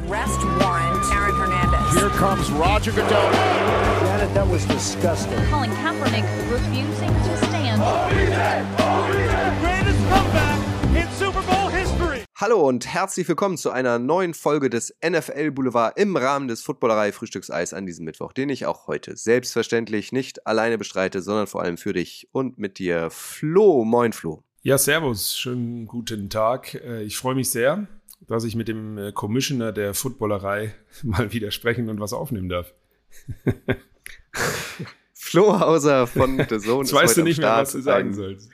Arrest warrant, Aaron Hernandez. Here comes Roger Goodell. Janet, that was disgusting. Colin Kaepernick refusing to stand. Greatest comeback in Super Bowl history. Hallo und herzlich willkommen zu einer neuen Folge des NFL Boulevard im Rahmen des Footballerei Frühstückseis an diesem Mittwoch, den ich auch heute selbstverständlich nicht alleine bestreite, sondern vor allem für dich und mit dir Flo. Moin Flo. Ja, servus, schönen guten Tag. Äh, Ich freue mich sehr, dass ich mit dem äh, Commissioner der Footballerei mal wieder sprechen und was aufnehmen darf. Flo Hauser von The Zone Jetzt weißt du nicht mehr, was du sagen sollst.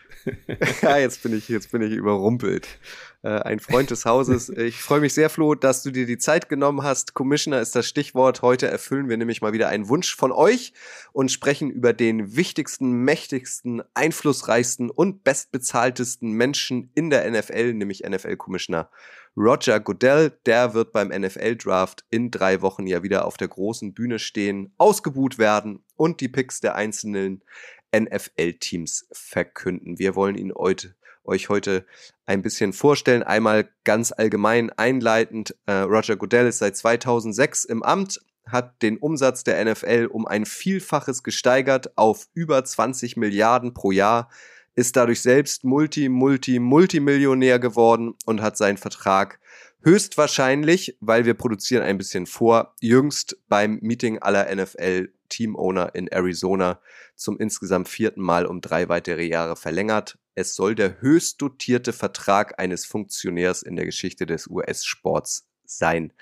ja, jetzt bin ich, jetzt bin ich überrumpelt. Äh, ein Freund des Hauses. Ich freue mich sehr, Flo, dass du dir die Zeit genommen hast. Commissioner ist das Stichwort. Heute erfüllen wir nämlich mal wieder einen Wunsch von euch und sprechen über den wichtigsten, mächtigsten, einflussreichsten und bestbezahltesten Menschen in der NFL, nämlich NFL-Commissioner Roger Goodell. Der wird beim NFL-Draft in drei Wochen ja wieder auf der großen Bühne stehen, ausgebuht werden und die Picks der einzelnen NFL-Teams verkünden. Wir wollen ihn heute, euch heute ein bisschen vorstellen. Einmal ganz allgemein einleitend. Äh, Roger Goodell ist seit 2006 im Amt, hat den Umsatz der NFL um ein Vielfaches gesteigert auf über 20 Milliarden pro Jahr, ist dadurch selbst Multi, Multi, Multimillionär geworden und hat seinen Vertrag höchstwahrscheinlich, weil wir produzieren ein bisschen vor, jüngst beim Meeting aller NFL Teamowner in Arizona zum insgesamt vierten Mal um drei weitere Jahre verlängert. Es soll der höchst dotierte Vertrag eines Funktionärs in der Geschichte des US-Sports sein.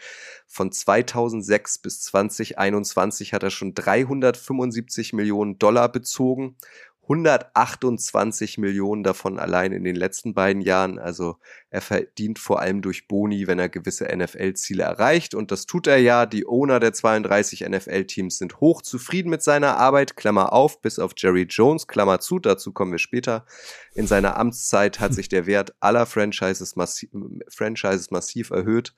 Von 2006 bis 2021 hat er schon 375 Millionen Dollar bezogen. 128 Millionen davon allein in den letzten beiden Jahren. Also er verdient vor allem durch Boni, wenn er gewisse NFL-Ziele erreicht. Und das tut er ja. Die Owner der 32 NFL-Teams sind hoch zufrieden mit seiner Arbeit. Klammer auf, bis auf Jerry Jones, Klammer zu. Dazu kommen wir später. In seiner Amtszeit hat sich der Wert aller Franchises, massi Franchises massiv erhöht.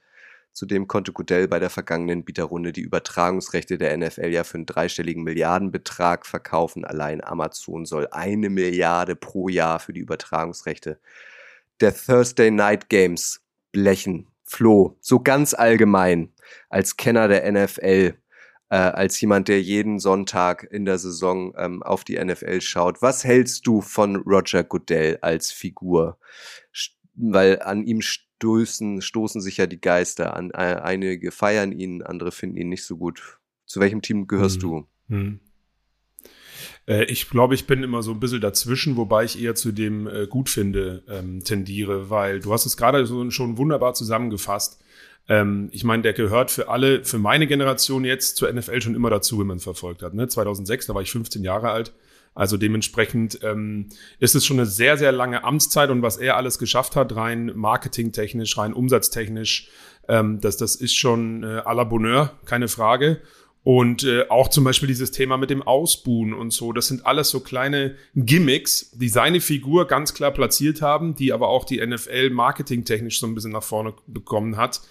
Zudem konnte Goodell bei der vergangenen Bieterrunde die Übertragungsrechte der NFL ja für einen dreistelligen Milliardenbetrag verkaufen. Allein Amazon soll eine Milliarde pro Jahr für die Übertragungsrechte der Thursday Night Games blechen. Flo, so ganz allgemein als Kenner der NFL, äh, als jemand, der jeden Sonntag in der Saison ähm, auf die NFL schaut, was hältst du von Roger Goodell als Figur? Weil an ihm stoßen, stoßen sich ja die Geister an. Einige feiern ihn, andere finden ihn nicht so gut. Zu welchem Team gehörst Hm. du? Hm. Äh, Ich glaube, ich bin immer so ein bisschen dazwischen, wobei ich eher zu dem äh, Gutfinde ähm, tendiere, weil du hast es gerade so schon wunderbar zusammengefasst. Ähm, ich meine, der gehört für alle, für meine Generation jetzt zur NFL schon immer dazu, wenn man es verfolgt hat. Ne? 2006, da war ich 15 Jahre alt. Also dementsprechend ähm, ist es schon eine sehr, sehr lange Amtszeit und was er alles geschafft hat, rein marketingtechnisch, rein umsatztechnisch, ähm, das, das ist schon äh, à la Bonheur, keine Frage. Und äh, auch zum Beispiel dieses Thema mit dem Ausbuhen und so, das sind alles so kleine Gimmicks, die seine Figur ganz klar platziert haben, die aber auch die NFL marketingtechnisch so ein bisschen nach vorne bekommen hat.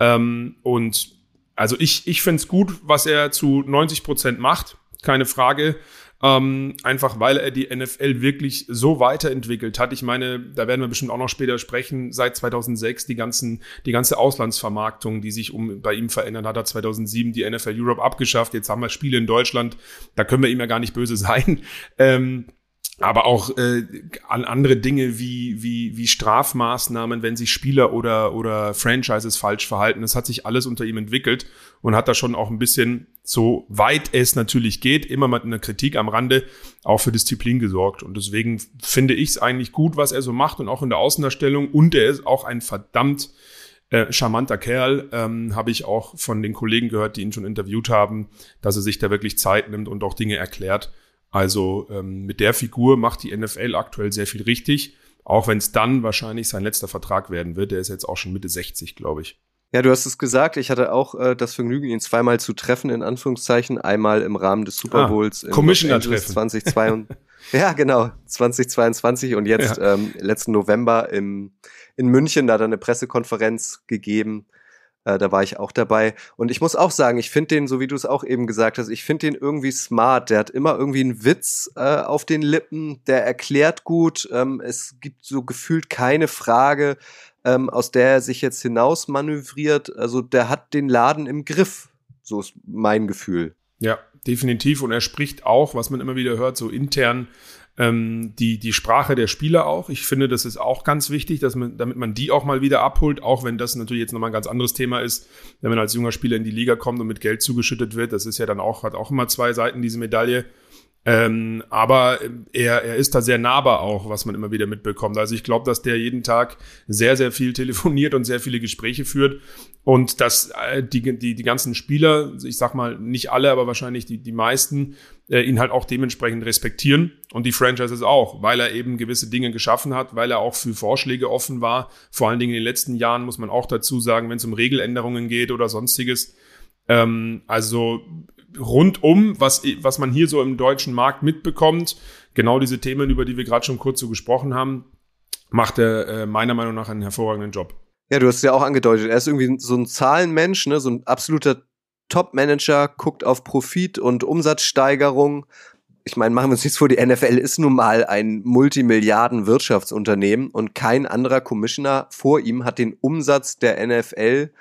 Ähm, und also ich, ich finde es gut, was er zu 90 Prozent macht, keine Frage. Ähm, einfach weil er die NFL wirklich so weiterentwickelt hat. Ich meine, da werden wir bestimmt auch noch später sprechen. Seit 2006 die ganzen, die ganze Auslandsvermarktung, die sich um bei ihm verändert hat, hat 2007 die NFL Europe abgeschafft. Jetzt haben wir Spiele in Deutschland. Da können wir ihm ja gar nicht böse sein. Ähm, aber auch äh, an andere Dinge wie, wie, wie Strafmaßnahmen, wenn sich Spieler oder, oder Franchises falsch verhalten. Das hat sich alles unter ihm entwickelt und hat da schon auch ein bisschen, so weit es natürlich geht, immer mit einer Kritik am Rande auch für Disziplin gesorgt. Und deswegen finde ich es eigentlich gut, was er so macht und auch in der Außendarstellung. Und er ist auch ein verdammt äh, charmanter Kerl, ähm, habe ich auch von den Kollegen gehört, die ihn schon interviewt haben, dass er sich da wirklich Zeit nimmt und auch Dinge erklärt. Also ähm, mit der Figur macht die NFL aktuell sehr viel richtig, auch wenn es dann wahrscheinlich sein letzter Vertrag werden wird. Der ist jetzt auch schon Mitte 60, glaube ich. Ja, du hast es gesagt. Ich hatte auch äh, das Vergnügen, ihn zweimal zu treffen, in Anführungszeichen. Einmal im Rahmen des Super Ah, Bowls in Commissioner-Treffen. 2022. ja, genau, 2022 und jetzt ähm, letzten November im, in München, da hat er eine Pressekonferenz gegeben. Äh, da war ich auch dabei. Und ich muss auch sagen, ich finde den, so wie du es auch eben gesagt hast, ich finde den irgendwie smart. Der hat immer irgendwie einen Witz äh, auf den Lippen, der erklärt gut. Ähm, es gibt so gefühlt keine Frage, ähm, aus der er sich jetzt hinaus manövriert. Also der hat den Laden im Griff. So ist mein Gefühl. Ja, definitiv. Und er spricht auch, was man immer wieder hört, so intern ähm, die, die Sprache der Spieler auch. Ich finde, das ist auch ganz wichtig, dass man, damit man die auch mal wieder abholt, auch wenn das natürlich jetzt nochmal ein ganz anderes Thema ist, wenn man als junger Spieler in die Liga kommt und mit Geld zugeschüttet wird. Das ist ja dann auch, hat auch immer zwei Seiten, diese Medaille. Ähm, aber er, er ist da sehr nahbar auch, was man immer wieder mitbekommt. Also ich glaube, dass der jeden Tag sehr, sehr viel telefoniert und sehr viele Gespräche führt und dass äh, die, die, die ganzen Spieler, ich sag mal nicht alle, aber wahrscheinlich die, die meisten, äh, ihn halt auch dementsprechend respektieren und die Franchises auch, weil er eben gewisse Dinge geschaffen hat, weil er auch für Vorschläge offen war. Vor allen Dingen in den letzten Jahren muss man auch dazu sagen, wenn es um Regeländerungen geht oder sonstiges. Ähm, also rundum, was, was man hier so im deutschen Markt mitbekommt, genau diese Themen, über die wir gerade schon kurz so gesprochen haben, macht er äh, meiner Meinung nach einen hervorragenden Job. Ja, du hast es ja auch angedeutet, er ist irgendwie so ein Zahlenmensch, ne, so ein absoluter Top-Manager, guckt auf Profit und Umsatzsteigerung. Ich meine, machen wir uns nichts vor, die NFL ist nun mal ein Multimilliarden-Wirtschaftsunternehmen und kein anderer Commissioner vor ihm hat den Umsatz der NFL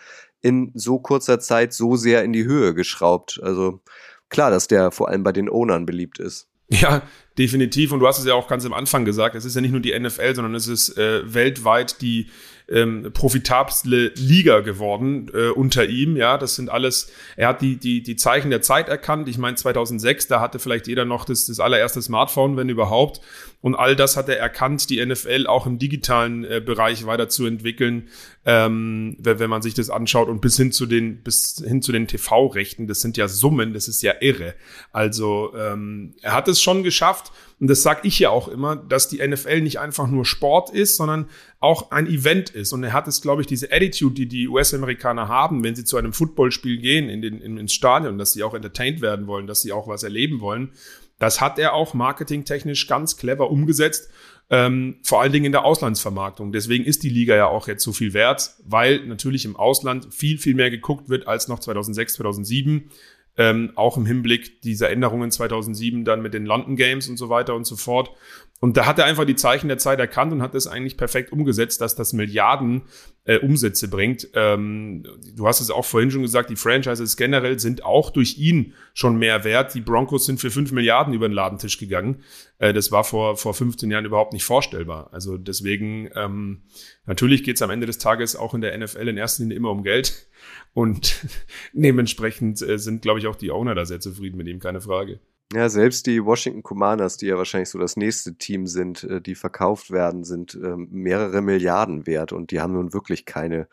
in so kurzer Zeit so sehr in die Höhe geschraubt. Also klar, dass der vor allem bei den Ownern beliebt ist. Ja, definitiv. Und du hast es ja auch ganz am Anfang gesagt, es ist ja nicht nur die NFL, sondern es ist äh, weltweit die ähm, profitabelste Liga geworden äh, unter ihm. Ja, das sind alles, er hat die, die, die Zeichen der Zeit erkannt. Ich meine, 2006, da hatte vielleicht jeder noch das, das allererste Smartphone, wenn überhaupt. Und all das hat er erkannt, die NFL auch im digitalen äh, Bereich weiterzuentwickeln, ähm, wenn, wenn man sich das anschaut und bis hin zu den, bis hin zu den TV-Rechten. Das sind ja Summen, das ist ja irre. Also ähm, er hat es schon geschafft und das sage ich ja auch immer, dass die NFL nicht einfach nur Sport ist, sondern auch ein Event ist. Und er hat es, glaube ich, diese Attitude, die die US-Amerikaner haben, wenn sie zu einem Footballspiel gehen, in den, in, ins Stadion, dass sie auch entertained werden wollen, dass sie auch was erleben wollen. Das hat er auch marketingtechnisch ganz clever umgesetzt. Ähm, vor allen Dingen in der Auslandsvermarktung. Deswegen ist die Liga ja auch jetzt so viel wert, weil natürlich im Ausland viel, viel mehr geguckt wird als noch 2006, 2007 ähm, auch im Hinblick dieser Änderungen 2007 dann mit den London Games und so weiter und so fort. Und da hat er einfach die Zeichen der Zeit erkannt und hat das eigentlich perfekt umgesetzt, dass das Milliarden äh, Umsätze bringt. Ähm, du hast es auch vorhin schon gesagt, die Franchises generell sind auch durch ihn schon mehr wert. Die Broncos sind für fünf Milliarden über den Ladentisch gegangen. Äh, das war vor, vor 15 Jahren überhaupt nicht vorstellbar. Also deswegen, ähm, natürlich geht es am Ende des Tages auch in der NFL in erster Linie immer um Geld. Und dementsprechend äh, sind, glaube ich, auch die Owner da sehr zufrieden mit ihm, keine Frage. Ja, selbst die Washington Commanders, die ja wahrscheinlich so das nächste Team sind, äh, die verkauft werden, sind ähm, mehrere Milliarden wert und die haben nun wirklich keine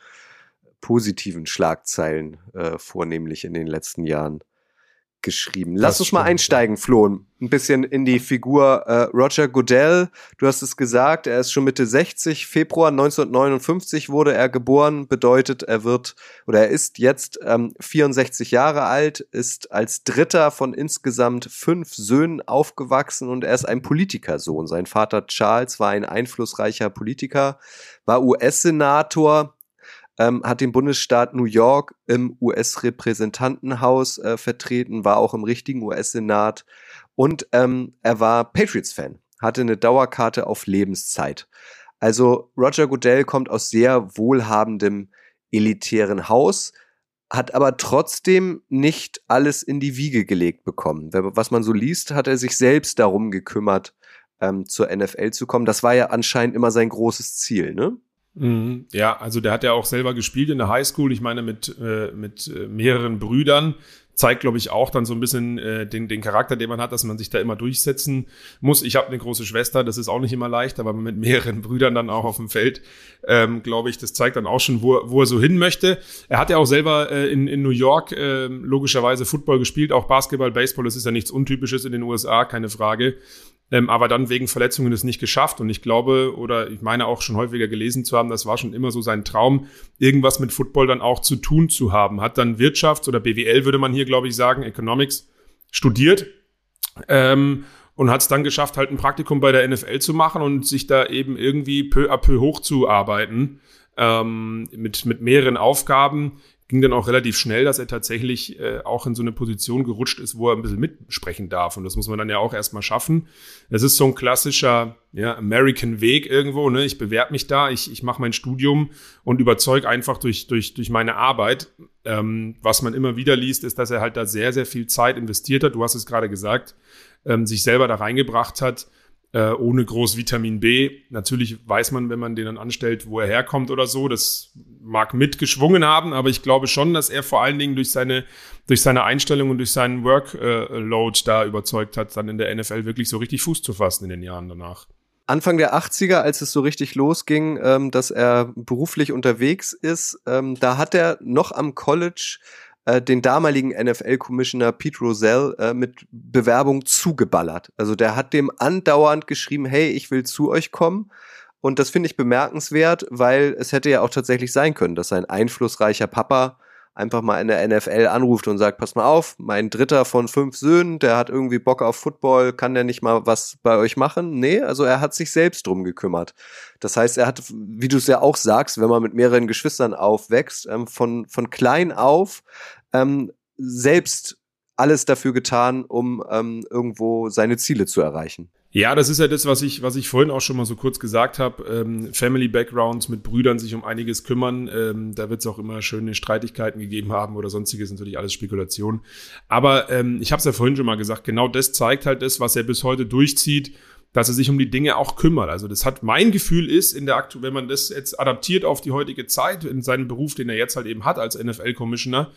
positiven Schlagzeilen äh, vornehmlich in den letzten Jahren geschrieben. Lass uns mal einsteigen, Flo, ein bisschen in die Figur äh, Roger Goodell. Du hast es gesagt, er ist schon Mitte 60. Februar 1959 wurde er geboren, bedeutet, er wird oder er ist jetzt ähm, 64 Jahre alt, ist als dritter von insgesamt fünf Söhnen aufgewachsen und er ist ein Politikersohn. Sein Vater Charles war ein einflussreicher Politiker, war US-Senator, ähm, hat den Bundesstaat New York im US-Repräsentantenhaus äh, vertreten, war auch im richtigen US-Senat und ähm, er war Patriots-Fan, hatte eine Dauerkarte auf Lebenszeit. Also Roger Goodell kommt aus sehr wohlhabendem elitären Haus, hat aber trotzdem nicht alles in die Wiege gelegt bekommen. Was man so liest, hat er sich selbst darum gekümmert, ähm, zur NFL zu kommen. Das war ja anscheinend immer sein großes Ziel, ne? Mhm. Ja, also der hat ja auch selber gespielt in der Highschool. Ich meine, mit, äh, mit äh, mehreren Brüdern. Zeigt, glaube ich, auch dann so ein bisschen äh, den, den Charakter, den man hat, dass man sich da immer durchsetzen muss. Ich habe eine große Schwester, das ist auch nicht immer leicht, aber mit mehreren Brüdern dann auch auf dem Feld, ähm, glaube ich, das zeigt dann auch schon, wo, wo er so hin möchte. Er hat ja auch selber äh, in, in New York äh, logischerweise Football gespielt, auch Basketball, Baseball, das ist ja nichts Untypisches in den USA, keine Frage ähm, aber dann wegen Verletzungen es nicht geschafft. Und ich glaube, oder ich meine auch schon häufiger gelesen zu haben, das war schon immer so sein Traum, irgendwas mit Football dann auch zu tun zu haben. Hat dann Wirtschafts- oder BWL, würde man hier, glaube ich, sagen, Economics studiert. Ähm, und hat es dann geschafft, halt ein Praktikum bei der NFL zu machen und sich da eben irgendwie peu à peu hochzuarbeiten ähm, mit, mit mehreren Aufgaben, ging dann auch relativ schnell, dass er tatsächlich äh, auch in so eine Position gerutscht ist, wo er ein bisschen mitsprechen darf. Und das muss man dann ja auch erstmal schaffen. Es ist so ein klassischer ja, American Weg irgendwo. Ne? Ich bewerbe mich da, ich, ich mache mein Studium und überzeuge einfach durch, durch, durch meine Arbeit. Ähm, was man immer wieder liest, ist, dass er halt da sehr, sehr viel Zeit investiert hat. Du hast es gerade gesagt, ähm, sich selber da reingebracht hat äh, ohne groß Vitamin B. Natürlich weiß man, wenn man den dann anstellt, wo er herkommt oder so. Das mag mitgeschwungen haben, aber ich glaube schon, dass er vor allen Dingen durch seine, durch seine Einstellung und durch seinen Workload da überzeugt hat, dann in der NFL wirklich so richtig Fuß zu fassen in den Jahren danach. Anfang der 80er, als es so richtig losging, ähm, dass er beruflich unterwegs ist, ähm, da hat er noch am College äh, den damaligen NFL-Commissioner Pete Rozelle äh, mit Bewerbung zugeballert. Also der hat dem andauernd geschrieben, hey, ich will zu euch kommen. Und das finde ich bemerkenswert, weil es hätte ja auch tatsächlich sein können, dass ein einflussreicher Papa einfach mal in der NFL anruft und sagt, pass mal auf, mein dritter von fünf Söhnen, der hat irgendwie Bock auf Football, kann der nicht mal was bei euch machen? Nee, also er hat sich selbst drum gekümmert. Das heißt, er hat, wie du es ja auch sagst, wenn man mit mehreren Geschwistern aufwächst, ähm, von, von klein auf ähm, selbst alles dafür getan, um ähm, irgendwo seine Ziele zu erreichen. Ja, das ist ja das, was ich, was ich vorhin auch schon mal so kurz gesagt habe. Ähm, Family Backgrounds mit Brüdern sich um einiges kümmern. Ähm, da wird es auch immer schöne Streitigkeiten gegeben haben oder sonstiges, natürlich alles Spekulation. Aber ähm, ich habe es ja vorhin schon mal gesagt, genau das zeigt halt das, was er bis heute durchzieht, dass er sich um die Dinge auch kümmert. Also das hat mein Gefühl ist, in der Aktu wenn man das jetzt adaptiert auf die heutige Zeit, in seinen Beruf, den er jetzt halt eben hat als NFL-Commissioner,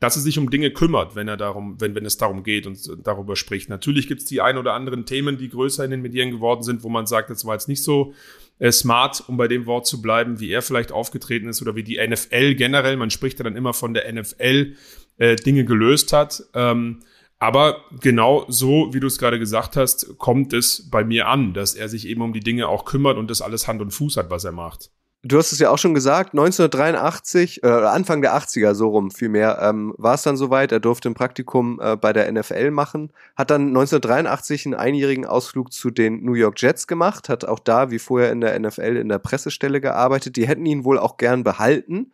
dass er sich um Dinge kümmert, wenn er darum, wenn, wenn es darum geht und darüber spricht. Natürlich gibt es die ein oder anderen Themen, die größer in den Medien geworden sind, wo man sagt, das war jetzt nicht so äh, smart, um bei dem Wort zu bleiben, wie er vielleicht aufgetreten ist oder wie die NFL generell, man spricht ja dann immer von der NFL, äh, Dinge gelöst hat. Ähm, aber genau so, wie du es gerade gesagt hast, kommt es bei mir an, dass er sich eben um die Dinge auch kümmert und das alles Hand und Fuß hat, was er macht du hast es ja auch schon gesagt, 1983, äh, Anfang der 80er so rum vielmehr, ähm, war es dann soweit, er durfte ein Praktikum äh, bei der NFL machen, hat dann 1983 einen einjährigen Ausflug zu den New York Jets gemacht, hat auch da wie vorher in der NFL in der Pressestelle gearbeitet, die hätten ihn wohl auch gern behalten,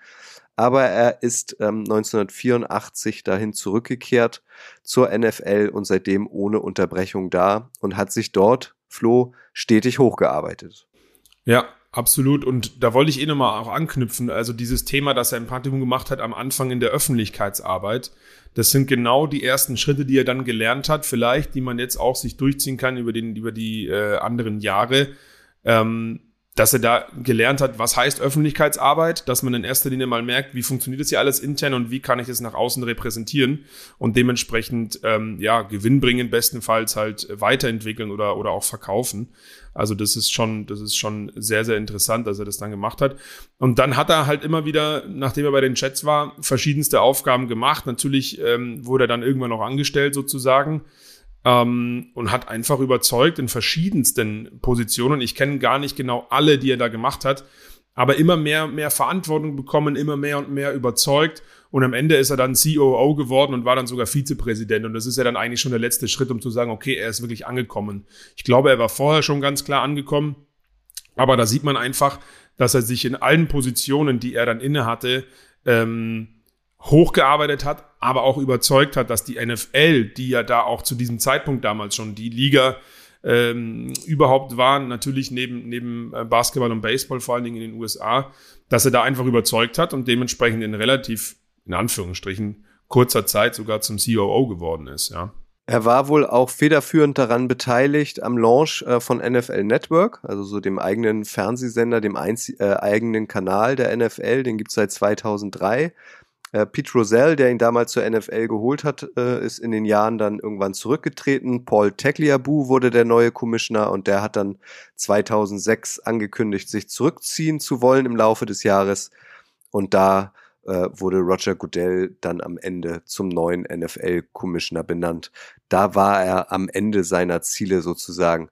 aber er ist ähm, 1984 dahin zurückgekehrt zur NFL und seitdem ohne Unterbrechung da und hat sich dort, Flo, stetig hochgearbeitet. Ja, Absolut. Und da wollte ich eh nochmal auch anknüpfen. Also dieses Thema, das er im Praktikum gemacht hat am Anfang in der Öffentlichkeitsarbeit. Das sind genau die ersten Schritte, die er dann gelernt hat, vielleicht, die man jetzt auch sich durchziehen kann über, den, über die äh, anderen Jahre. Ähm, dass er da gelernt hat, was heißt Öffentlichkeitsarbeit, dass man in erster Linie mal merkt, wie funktioniert das hier alles intern und wie kann ich es nach außen repräsentieren und dementsprechend ähm, ja gewinnbringend bestenfalls halt weiterentwickeln oder oder auch verkaufen. Also das ist schon das ist schon sehr sehr interessant, dass er das dann gemacht hat. Und dann hat er halt immer wieder, nachdem er bei den Chats war, verschiedenste Aufgaben gemacht. Natürlich ähm, wurde er dann irgendwann noch angestellt sozusagen ähm, und hat einfach überzeugt in verschiedensten Positionen. Ich kenne gar nicht genau alle, die er da gemacht hat, aber immer mehr, mehr Verantwortung bekommen, immer mehr und mehr überzeugt. Und am Ende ist er dann COO geworden und war dann sogar Vizepräsident. Und das ist ja dann eigentlich schon der letzte Schritt, um zu sagen, okay, er ist wirklich angekommen. Ich glaube, er war vorher schon ganz klar angekommen. Aber da sieht man einfach, dass er sich in allen Positionen, die er dann inne hatte, ähm, hochgearbeitet hat, aber auch überzeugt hat, dass die NFL, die ja da auch zu diesem Zeitpunkt damals schon die Liga ähm, überhaupt war, natürlich neben, neben äh, Basketball und Baseball, vor allen Dingen in den USA, dass er da einfach überzeugt hat und dementsprechend in relativ, in Anführungsstrichen, kurzer Zeit sogar zum COO geworden ist, ja. Er war wohl auch federführend daran beteiligt am Launch äh, von NFL Network, also so dem eigenen Fernsehsender, dem äh, eigenen Kanal der NFL, den gibt's seit 2003. Äh, Pete Rozelle, der ihn damals zur NFL geholt hat, äh, ist in den Jahren dann irgendwann zurückgetreten. Paul Tagliabue wurde der neue Commissioner und der hat dann 2006 angekündigt, sich zurückziehen zu wollen im Laufe des Jahres. Und da äh, wurde Roger Goodell dann am Ende zum neuen NFL-Commissioner benannt. Da war er am Ende seiner Ziele sozusagen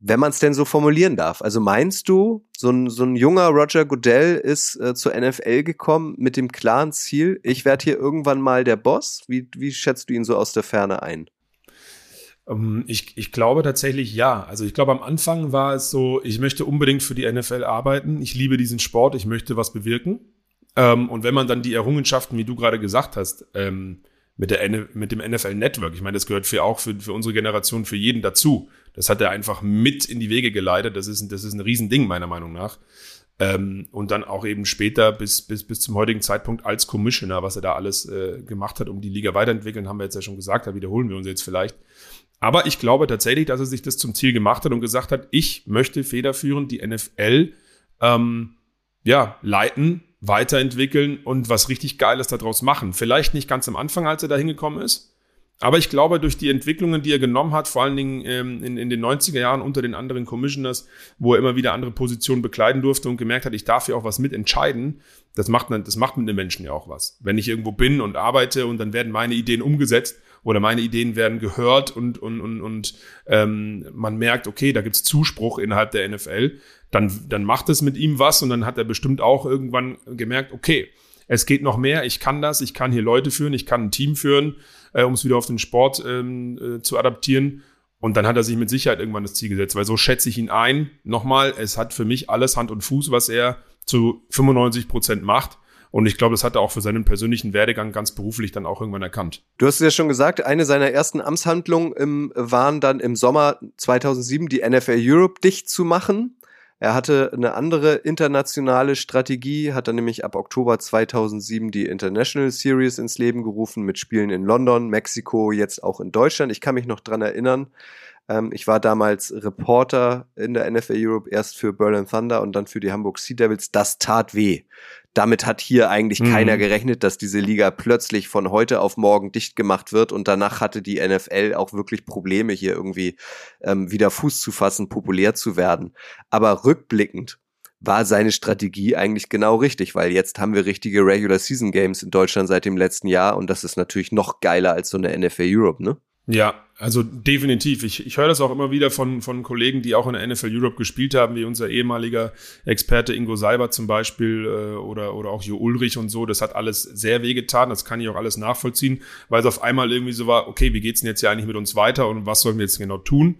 wenn man es denn so formulieren darf. Also meinst du, so ein, so ein junger Roger Goodell ist äh, zur NFL gekommen mit dem klaren Ziel, ich werde hier irgendwann mal der Boss? Wie, wie schätzt du ihn so aus der Ferne ein? Ähm, ich, ich glaube tatsächlich ja. Also ich glaube, am Anfang war es so, ich möchte unbedingt für die NFL arbeiten, ich liebe diesen Sport, ich möchte was bewirken. Ähm, und wenn man dann die Errungenschaften, wie du gerade gesagt hast, ähm, mit, der, mit dem NFL Network, ich meine, das gehört für auch für, für unsere Generation, für jeden dazu. Das hat er einfach mit in die Wege geleitet. Das ist, das ist ein Riesending, meiner Meinung nach. Ähm, und dann auch eben später bis, bis, bis zum heutigen Zeitpunkt als Commissioner, was er da alles äh, gemacht hat, um die Liga weiterentwickeln, haben wir jetzt ja schon gesagt, da wiederholen wir uns jetzt vielleicht. Aber ich glaube tatsächlich, dass er sich das zum Ziel gemacht hat und gesagt hat, ich möchte federführend die NFL ähm, ja, leiten, weiterentwickeln und was richtig Geiles daraus machen. Vielleicht nicht ganz am Anfang, als er da hingekommen ist, aber ich glaube, durch die Entwicklungen, die er genommen hat, vor allen Dingen ähm, in, in den 90er Jahren unter den anderen Commissioners, wo er immer wieder andere Positionen bekleiden durfte und gemerkt hat, ich darf hier auch was mitentscheiden, das macht, das macht mit den Menschen ja auch was. Wenn ich irgendwo bin und arbeite und dann werden meine Ideen umgesetzt oder meine Ideen werden gehört und, und, und, und ähm, man merkt, okay, da gibt's Zuspruch innerhalb der NFL, dann, dann macht es mit ihm was und dann hat er bestimmt auch irgendwann gemerkt, okay, es geht noch mehr, ich kann das, ich kann hier Leute führen, ich kann ein Team führen äh, um es wieder auf den Sport ähm, äh, zu adaptieren. Und dann hat er sich mit Sicherheit irgendwann das Ziel gesetzt, weil so schätze ich ihn ein. Nochmal, es hat für mich alles Hand und Fuß, was er zu 95 Prozent macht. Und ich glaube, das hat er auch für seinen persönlichen Werdegang ganz beruflich dann auch irgendwann erkannt. Du hast es ja schon gesagt, eine seiner ersten Amtshandlungen im, waren dann im Sommer 2007 die NFL Europe dicht zu machen. Er hatte eine andere internationale Strategie, hat dann nämlich ab Oktober 2007 die International Series ins Leben gerufen mit Spielen in London, Mexiko, jetzt auch in Deutschland. Ich kann mich noch dran erinnern. Ähm, ich war damals Reporter in der NFL Europe, erst für Berlin Thunder und dann für die Hamburg Sea Devils. Das tat weh damit hat hier eigentlich mhm. keiner gerechnet, dass diese Liga plötzlich von heute auf morgen dicht gemacht wird und danach hatte die NFL auch wirklich Probleme, hier irgendwie ähm, wieder Fuß zu fassen, populär zu werden. Aber rückblickend war seine Strategie eigentlich genau richtig, weil jetzt haben wir richtige Regular Season Games in Deutschland seit dem letzten Jahr und das ist natürlich noch geiler als so eine NFL Europe, ne? Ja, also definitiv. Ich, ich höre das auch immer wieder von, von Kollegen, die auch in der NFL Europe gespielt haben, wie unser ehemaliger Experte Ingo Seiber zum Beispiel äh, oder, oder auch Jo Ulrich und so. Das hat alles sehr wehgetan. Das kann ich auch alles nachvollziehen, weil es auf einmal irgendwie so war, okay, wie geht's denn jetzt hier eigentlich mit uns weiter und was sollen wir jetzt genau tun?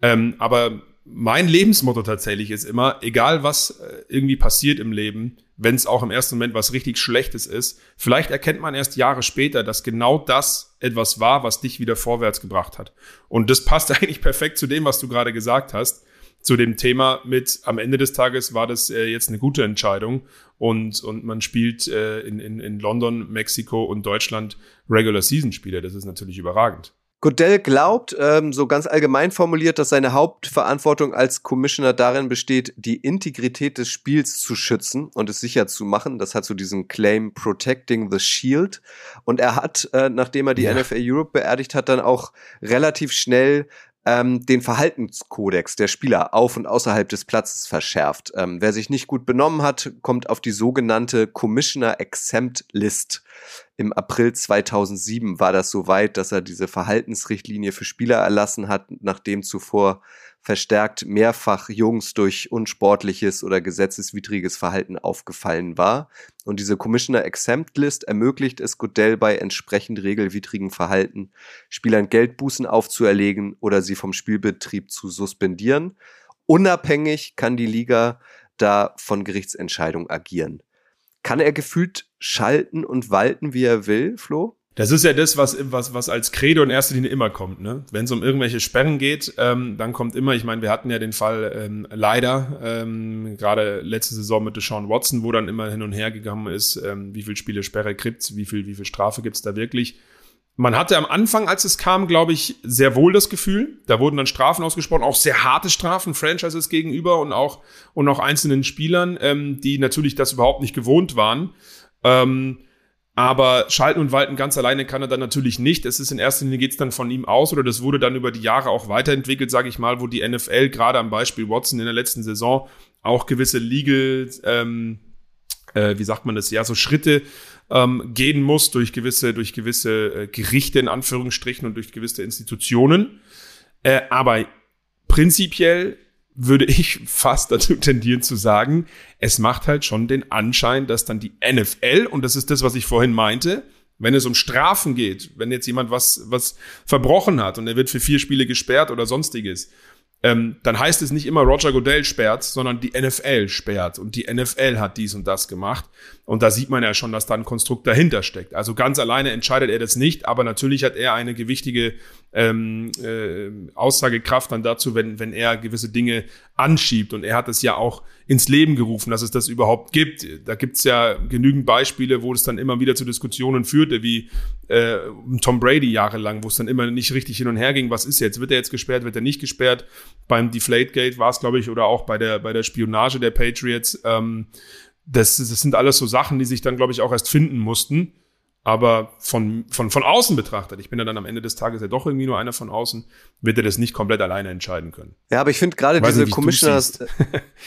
Ähm, aber mein Lebensmotto tatsächlich ist immer, egal was äh, irgendwie passiert im Leben, wenn es auch im ersten Moment was richtig Schlechtes ist, vielleicht erkennt man erst Jahre später, dass genau das etwas war, was dich wieder vorwärts gebracht hat. Und das passt eigentlich perfekt zu dem, was du gerade gesagt hast, zu dem Thema mit, am Ende des Tages war das äh, jetzt eine gute Entscheidung und, und man spielt äh, in, in, in London, Mexiko und Deutschland Regular Season Spiele. Das ist natürlich überragend. Godell glaubt, ähm, so ganz allgemein formuliert, dass seine Hauptverantwortung als Commissioner darin besteht, die Integrität des Spiels zu schützen und es sicher zu machen. Das hat so diesen Claim Protecting the Shield. Und er hat, äh, nachdem er die ja. NFL Europe beerdigt hat, dann auch relativ schnell ähm, den Verhaltenskodex der Spieler auf und außerhalb des Platzes verschärft. Ähm, wer sich nicht gut benommen hat, kommt auf die sogenannte Commissioner Exempt List. Im April 2007 war das so weit, dass er diese Verhaltensrichtlinie für Spieler erlassen hat, nachdem zuvor verstärkt mehrfach Jungs durch unsportliches oder gesetzeswidriges Verhalten aufgefallen war. Und diese Commissioner Exempt List ermöglicht es Goodell bei entsprechend regelwidrigen Verhalten, Spielern Geldbußen aufzuerlegen oder sie vom Spielbetrieb zu suspendieren. Unabhängig kann die Liga da von Gerichtsentscheidung agieren. Kann er gefühlt schalten und walten, wie er will, Flo? Das ist ja das, was, was, was als Credo in erster Linie immer kommt. Ne? Wenn es um irgendwelche Sperren geht, ähm, dann kommt immer, ich meine, wir hatten ja den Fall ähm, leider, ähm, gerade letzte Saison mit Deshaun Watson, wo dann immer hin und her gegangen ist, ähm, wie viel Spiele Sperre gibt's, wie viel, wie viel Strafe gibt's da wirklich. Man hatte am Anfang, als es kam, glaube ich, sehr wohl das Gefühl, da wurden dann Strafen ausgesprochen, auch sehr harte Strafen, Franchises gegenüber und auch, und auch einzelnen Spielern, ähm, die natürlich das überhaupt nicht gewohnt waren. Ähm, aber schalten und walten ganz alleine kann er dann natürlich nicht. Es ist in erster Linie geht es dann von ihm aus oder das wurde dann über die Jahre auch weiterentwickelt, sage ich mal, wo die NFL gerade am Beispiel Watson in der letzten Saison auch gewisse Legal, ähm, äh, wie sagt man das, ja, so Schritte ähm, gehen muss durch gewisse, durch gewisse äh, Gerichte in Anführungsstrichen und durch gewisse Institutionen. Äh, aber prinzipiell würde ich fast dazu tendieren zu sagen, es macht halt schon den Anschein, dass dann die NFL, und das ist das, was ich vorhin meinte, wenn es um Strafen geht, wenn jetzt jemand was, was verbrochen hat und er wird für vier Spiele gesperrt oder sonstiges, ähm, dann heißt es nicht immer Roger Goodell sperrt, sondern die NFL sperrt und die NFL hat dies und das gemacht. Und da sieht man ja schon, dass da ein Konstrukt dahinter steckt. Also ganz alleine entscheidet er das nicht, aber natürlich hat er eine gewichtige ähm, äh, Aussagekraft dann dazu, wenn, wenn er gewisse Dinge anschiebt. Und er hat es ja auch ins Leben gerufen, dass es das überhaupt gibt. Da gibt's ja genügend Beispiele, wo es dann immer wieder zu Diskussionen führte, wie äh, Tom Brady jahrelang, wo es dann immer nicht richtig hin und her ging, was ist jetzt? Wird er jetzt gesperrt, wird er nicht gesperrt? Beim Deflategate war es, glaube ich, oder auch bei der, bei der Spionage der Patriots. Ähm, das, das sind alles so Sachen, die sich dann, glaube ich, auch erst finden mussten. Aber von, von, von außen betrachtet, ich bin ja dann am Ende des Tages ja doch irgendwie nur einer von außen, wird er das nicht komplett alleine entscheiden können. Ja, aber ich finde gerade diese nicht, Commissioners,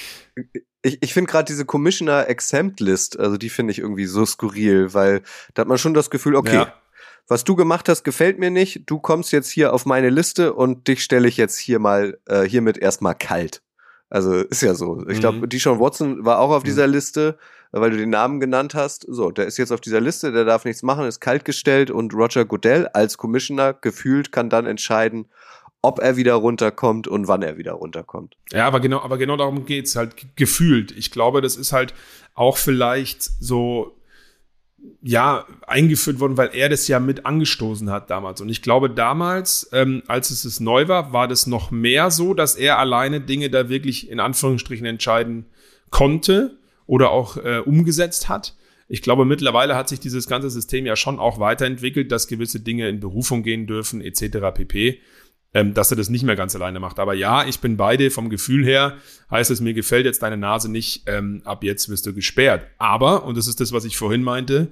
ich, ich finde gerade diese Commissioner Exempt List, also die finde ich irgendwie so skurril, weil da hat man schon das Gefühl, okay, ja. was du gemacht hast, gefällt mir nicht, du kommst jetzt hier auf meine Liste und dich stelle ich jetzt hier mal, äh, hiermit erstmal kalt. Also ist ja so. Ich glaube, mhm. Deshaun Watson war auch auf mhm. dieser Liste weil du den Namen genannt hast. So, der ist jetzt auf dieser Liste, der darf nichts machen, ist kaltgestellt und Roger Goodell als Commissioner gefühlt kann dann entscheiden, ob er wieder runterkommt und wann er wieder runterkommt. Ja, aber genau, aber genau darum geht's halt gefühlt. Ich glaube, das ist halt auch vielleicht so ja, eingeführt worden, weil er das ja mit angestoßen hat damals. Und ich glaube, damals, ähm, als es, es neu war, war das noch mehr so, dass er alleine Dinge da wirklich in Anführungsstrichen entscheiden konnte oder auch äh, umgesetzt hat. Ich glaube, mittlerweile hat sich dieses ganze System ja schon auch weiterentwickelt, dass gewisse Dinge in Berufung gehen dürfen, etc. pp. Ähm, dass er das nicht mehr ganz alleine macht. Aber ja, ich bin beide vom Gefühl her, heißt es, mir gefällt jetzt deine Nase nicht, ähm, ab jetzt wirst du gesperrt. Aber, und das ist das, was ich vorhin meinte,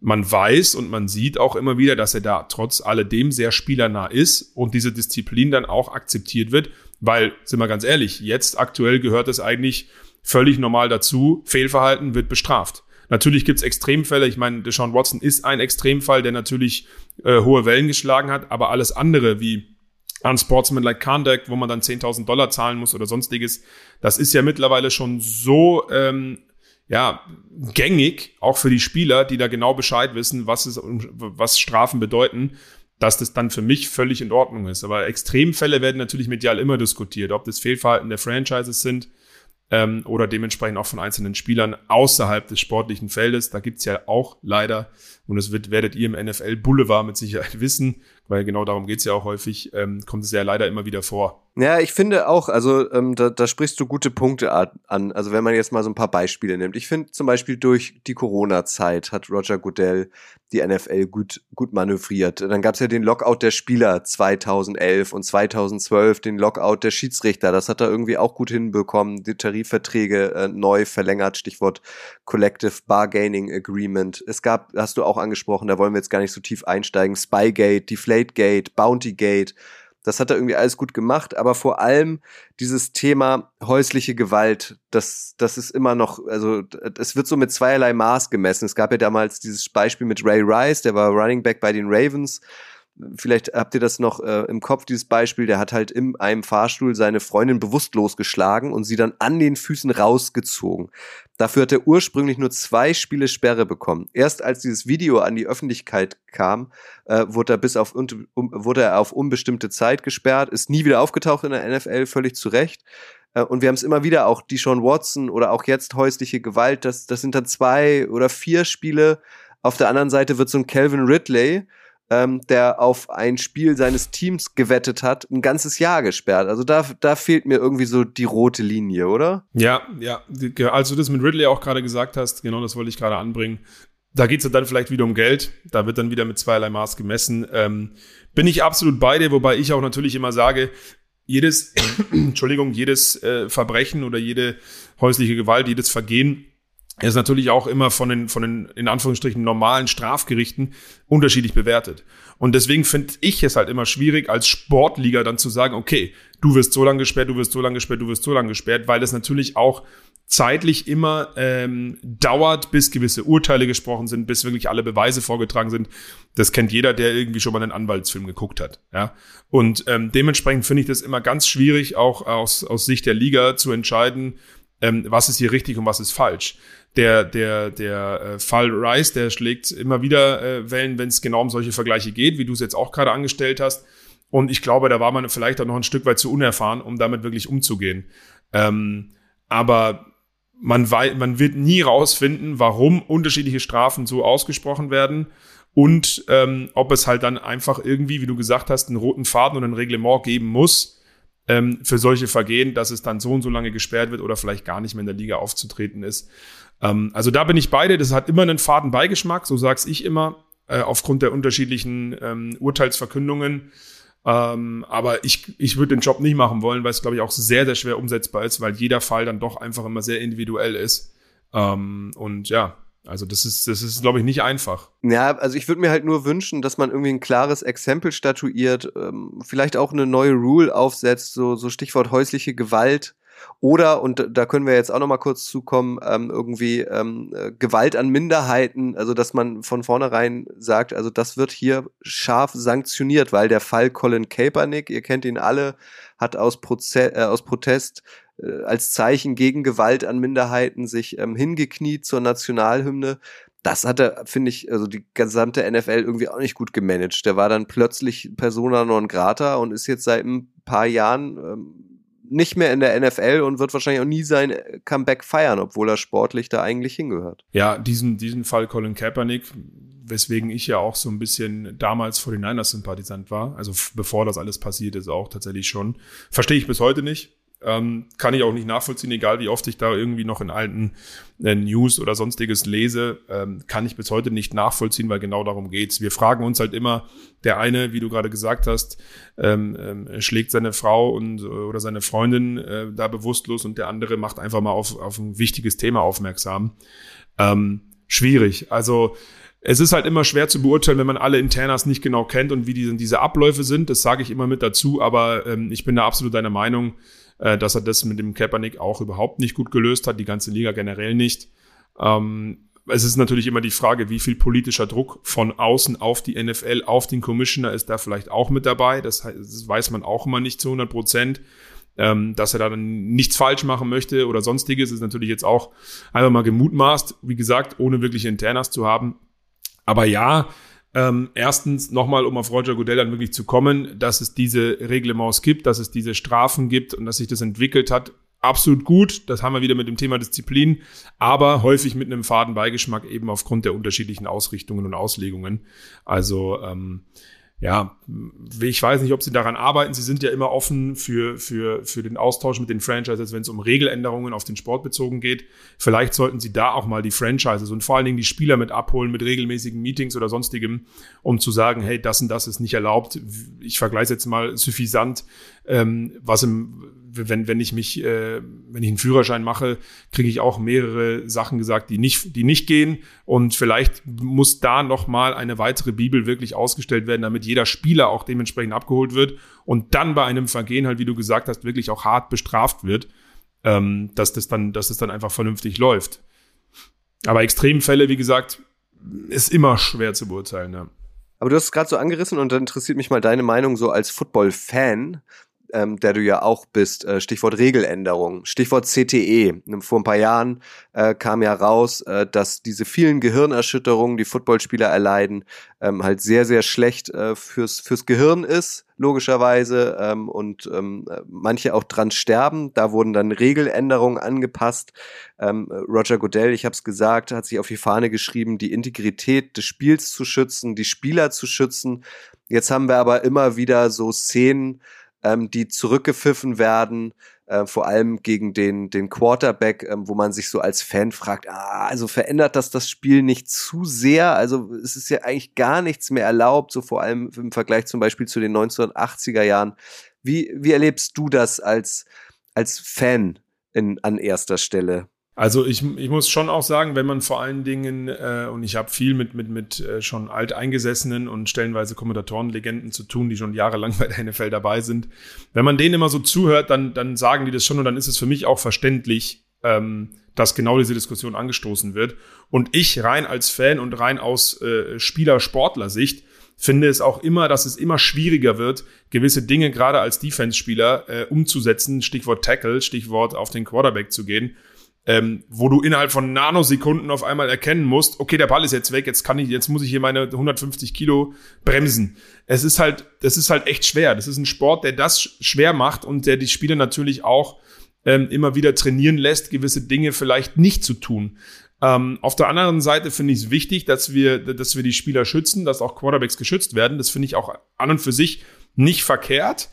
man weiß und man sieht auch immer wieder, dass er da trotz alledem sehr spielernah ist und diese Disziplin dann auch akzeptiert wird, weil, sind wir ganz ehrlich, jetzt aktuell gehört es eigentlich völlig normal dazu. Fehlverhalten wird bestraft. Natürlich gibt's Extremfälle. Ich meine, Deshaun Watson ist ein Extremfall, der natürlich äh, hohe Wellen geschlagen hat, aber alles andere wie unsportsmanlike conduct, wo man dann 10.000 Dollar zahlen muss oder sonstiges, das ist ja mittlerweile schon so ähm, ja gängig, auch für die Spieler, die da genau Bescheid wissen, was es, was Strafen bedeuten, dass das dann für mich völlig in Ordnung ist. Aber Extremfälle werden natürlich medial immer diskutiert, ob das Fehlverhalten der Franchises sind ähm, oder dementsprechend auch von einzelnen Spielern außerhalb des sportlichen Feldes. Da gibt's ja auch leider, und das wird, werdet ihr im NFL Boulevard mit Sicherheit wissen, weil genau darum geht's ja auch häufig, ähm, kommt es ja leider immer wieder vor. Ja, ich finde auch, also ähm, da, da sprichst du gute Punkte an. Also wenn man jetzt mal so ein paar Beispiele nimmt. Ich finde zum Beispiel durch die Corona-Zeit hat Roger Goodell die NFL gut, gut manövriert. Dann gab es ja den Lockout der Spieler 2011 und 2012, den Lockout der Schiedsrichter. Das hat er irgendwie auch gut hinbekommen. Die Tarifverträge äh, neu verlängert, Stichwort Collective Bargaining Agreement. Es gab, hast du auch angesprochen, da wollen wir jetzt gar nicht so tief einsteigen, Spygate, Deflategate, Bountygate das hat er irgendwie alles gut gemacht, aber vor allem dieses Thema häusliche Gewalt, das, das ist immer noch, also es wird so mit zweierlei Maß gemessen. Es gab ja damals dieses Beispiel mit Ray Rice, der war Running Back bei den Ravens vielleicht habt ihr das noch äh, im Kopf, dieses Beispiel, der hat halt in einem Fahrstuhl seine Freundin bewusstlos geschlagen und sie dann an den Füßen rausgezogen. Dafür hat er ursprünglich nur zwei Spiele Sperre bekommen. Erst als dieses Video an die Öffentlichkeit kam, äh, wurde er bis auf um, wurde er auf unbestimmte Zeit gesperrt, ist nie wieder aufgetaucht in der NFL, völlig zu Recht. Äh, und wir haben es immer wieder, auch die Sean Watson oder auch jetzt häusliche Gewalt, das, das sind dann zwei oder vier Spiele. Auf der anderen Seite wird so ein Calvin Ridley, ähm, der auf ein Spiel seines Teams gewettet hat, ein ganzes Jahr gesperrt. Also da, da fehlt mir irgendwie so die rote Linie, oder? Ja, ja. Also das mit Ridley auch gerade gesagt hast, genau das wollte ich gerade anbringen. Da geht es dann vielleicht wieder um Geld. Da wird dann wieder mit zweierlei Maß gemessen. Ähm, bin ich absolut bei dir, wobei ich auch natürlich immer sage, jedes, Entschuldigung, jedes äh, Verbrechen oder jede häusliche Gewalt, jedes Vergehen er ist natürlich auch immer von den, von den, in Anführungsstrichen, normalen Strafgerichten unterschiedlich bewertet. Und deswegen finde ich es halt immer schwierig, als Sportliga dann zu sagen, okay, du wirst so lange gesperrt, du wirst so lange gesperrt, du wirst so lange gesperrt, weil es natürlich auch zeitlich immer ähm, dauert, bis gewisse Urteile gesprochen sind, bis wirklich alle Beweise vorgetragen sind. Das kennt jeder, der irgendwie schon mal einen Anwaltsfilm geguckt hat. Ja? Und ähm, dementsprechend finde ich das immer ganz schwierig, auch aus, aus Sicht der Liga zu entscheiden, ähm, was ist hier richtig und was ist falsch der, der, der äh, Fall Rice, der schlägt immer wieder äh, Wellen, wenn es genau um solche Vergleiche geht, wie du es jetzt auch gerade angestellt hast. Und ich glaube, da war man vielleicht auch noch ein Stück weit zu unerfahren, um damit wirklich umzugehen. Ähm, aber man, man wird nie rausfinden, warum unterschiedliche Strafen so ausgesprochen werden und ähm, ob es halt dann einfach irgendwie, wie du gesagt hast, einen roten Faden und ein Reglement geben muss ähm, für solche Vergehen, dass es dann so und so lange gesperrt wird oder vielleicht gar nicht mehr in der Liga aufzutreten ist. Ähm, also da bin ich beide. Das hat immer einen Fadenbeigeschmack, so sag's ich immer, äh, aufgrund der unterschiedlichen ähm, Urteilsverkündungen. Ähm, aber ich, ich würde den Job nicht machen wollen, weil es, glaube ich, auch sehr, sehr schwer umsetzbar ist, weil jeder Fall dann doch einfach immer sehr individuell ist. Ähm, und ja, also das ist, das ist, glaube ich, nicht einfach. Ja, also ich würde mir halt nur wünschen, dass man irgendwie ein klares Exempel statuiert, ähm, vielleicht auch eine neue Rule aufsetzt, so, so Stichwort häusliche Gewalt oder, und da können wir jetzt auch noch mal kurz zukommen, ähm, irgendwie ähm, äh, Gewalt an Minderheiten, also dass man von vornherein sagt, also das wird hier scharf sanktioniert, weil der Fall Colin Kaepernick, ihr kennt ihn alle, hat aus, Proze äh, aus Protest äh, als Zeichen gegen Gewalt an Minderheiten sich ähm, hingekniet zur Nationalhymne das hat er, finde ich, also die gesamte NFL irgendwie auch nicht gut gemanagt. Der war dann plötzlich Persona non grata und ist jetzt seit ein paar Jahren ähm, nicht mehr in der NFL und wird wahrscheinlich auch nie sein Comeback feiern, obwohl er sportlich da eigentlich hingehört. Ja, diesen, diesen Fall Colin Kaepernick, weswegen ich ja auch so ein bisschen damals vor den Niners Sympathisant war, also bevor das alles passiert ist auch tatsächlich schon, verstehe ich bis heute nicht. Ähm, kann ich auch nicht nachvollziehen, egal wie oft ich da irgendwie noch in alten äh, News oder sonstiges lese, ähm, kann ich bis heute nicht nachvollziehen, weil genau darum geht's. Wir fragen uns halt immer, der eine, wie du gerade gesagt hast, ähm, ähm, schlägt seine Frau und oder seine Freundin äh, da bewusstlos und der andere macht einfach mal auf, auf ein wichtiges Thema aufmerksam. Ähm, schwierig. Also es ist halt immer schwer zu beurteilen, wenn man alle Internas nicht genau kennt und wie die, diese Abläufe sind. Das sage ich immer mit dazu, aber ähm, ich bin da absolut deiner Meinung äh, dass er das mit dem Kaepernick auch überhaupt nicht gut gelöst hat, die ganze Liga generell nicht. Ähm, es ist natürlich immer die Frage, wie viel politischer Druck von außen auf die NFL, auf den Commissioner ist da vielleicht auch mit dabei. Das, das weiß man auch immer nicht zu 100 Prozent. Ähm, dass er da dann nichts falsch machen möchte oder sonstiges, ist natürlich jetzt auch einfach mal gemutmaßt, wie gesagt, ohne wirklich Internas zu haben. Aber ja, ähm, erstens nochmal, um auf Roger Goodell dann wirklich zu kommen, dass es diese Reglements gibt, dass es diese Strafen gibt und dass sich das entwickelt hat. Absolut gut, das haben wir wieder mit dem Thema Disziplin, aber häufig mit einem faden Beigeschmack eben aufgrund der unterschiedlichen Ausrichtungen und Auslegungen. Also ähm, ja, ich weiß nicht, ob sie daran arbeiten. Sie sind ja immer offen für, für, für den Austausch mit den Franchises, wenn es um Regeländerungen auf den Sport bezogen geht. Vielleicht sollten sie da auch mal die Franchises und vor allen Dingen die Spieler mit abholen mit regelmäßigen Meetings oder sonstigem, um zu sagen, hey, das und das ist nicht erlaubt. Ich vergleiche jetzt mal suffisant, ähm, was im wenn, wenn ich mich, äh, wenn ich einen Führerschein mache, kriege ich auch mehrere Sachen gesagt, die nicht, die nicht gehen. Und vielleicht muss da nochmal eine weitere Bibel wirklich ausgestellt werden, damit jeder Spieler auch dementsprechend abgeholt wird und dann bei einem Vergehen halt, wie du gesagt hast, wirklich auch hart bestraft wird, ähm, dass das dann, dass das dann einfach vernünftig läuft. Aber Extremfälle, wie gesagt, ist immer schwer zu beurteilen. Ja. Aber du hast es gerade so angerissen und dann interessiert mich mal deine Meinung so als Football-Fan ähm, der du ja auch bist, äh, Stichwort Regeländerung, Stichwort CTE. Vor ein paar Jahren äh, kam ja raus, äh, dass diese vielen Gehirnerschütterungen, die Footballspieler erleiden, ähm, halt sehr, sehr schlecht äh, fürs, fürs Gehirn ist, logischerweise, ähm, und ähm, manche auch dran sterben. Da wurden dann Regeländerungen angepasst. Ähm, Roger Goodell, ich habe es gesagt, hat sich auf die Fahne geschrieben, die Integrität des Spiels zu schützen, die Spieler zu schützen. Jetzt haben wir aber immer wieder so Szenen, ähm, die zurückgepfiffen werden, äh, vor allem gegen den, den Quarterback, ähm, wo man sich so als Fan fragt, ah, also verändert das das Spiel nicht zu sehr? Also es ist ja eigentlich gar nichts mehr erlaubt, so vor allem im Vergleich zum Beispiel zu den 1980er Jahren. Wie, wie erlebst du das als, als Fan in, an erster Stelle? Also ich, ich muss schon auch sagen, wenn man vor allen Dingen, äh, und ich habe viel mit, mit, mit äh, schon alteingesessenen und stellenweise Kommentatorenlegenden zu tun, die schon jahrelang bei der NFL dabei sind, wenn man denen immer so zuhört, dann, dann sagen die das schon und dann ist es für mich auch verständlich, ähm, dass genau diese Diskussion angestoßen wird. Und ich rein als Fan und rein aus äh, Spieler-Sportler-Sicht finde es auch immer, dass es immer schwieriger wird, gewisse Dinge gerade als Defense-Spieler äh, umzusetzen, Stichwort Tackle, Stichwort auf den Quarterback zu gehen ähm, wo du innerhalb von Nanosekunden auf einmal erkennen musst, okay, der Ball ist jetzt weg, jetzt kann ich, jetzt muss ich hier meine 150 Kilo bremsen. Es ist halt, das ist halt echt schwer. Das ist ein Sport, der das schwer macht und der die Spieler natürlich auch ähm, immer wieder trainieren lässt, gewisse Dinge vielleicht nicht zu tun. Ähm, auf der anderen Seite finde ich es wichtig, dass wir, dass wir die Spieler schützen, dass auch Quarterbacks geschützt werden. Das finde ich auch an und für sich nicht verkehrt.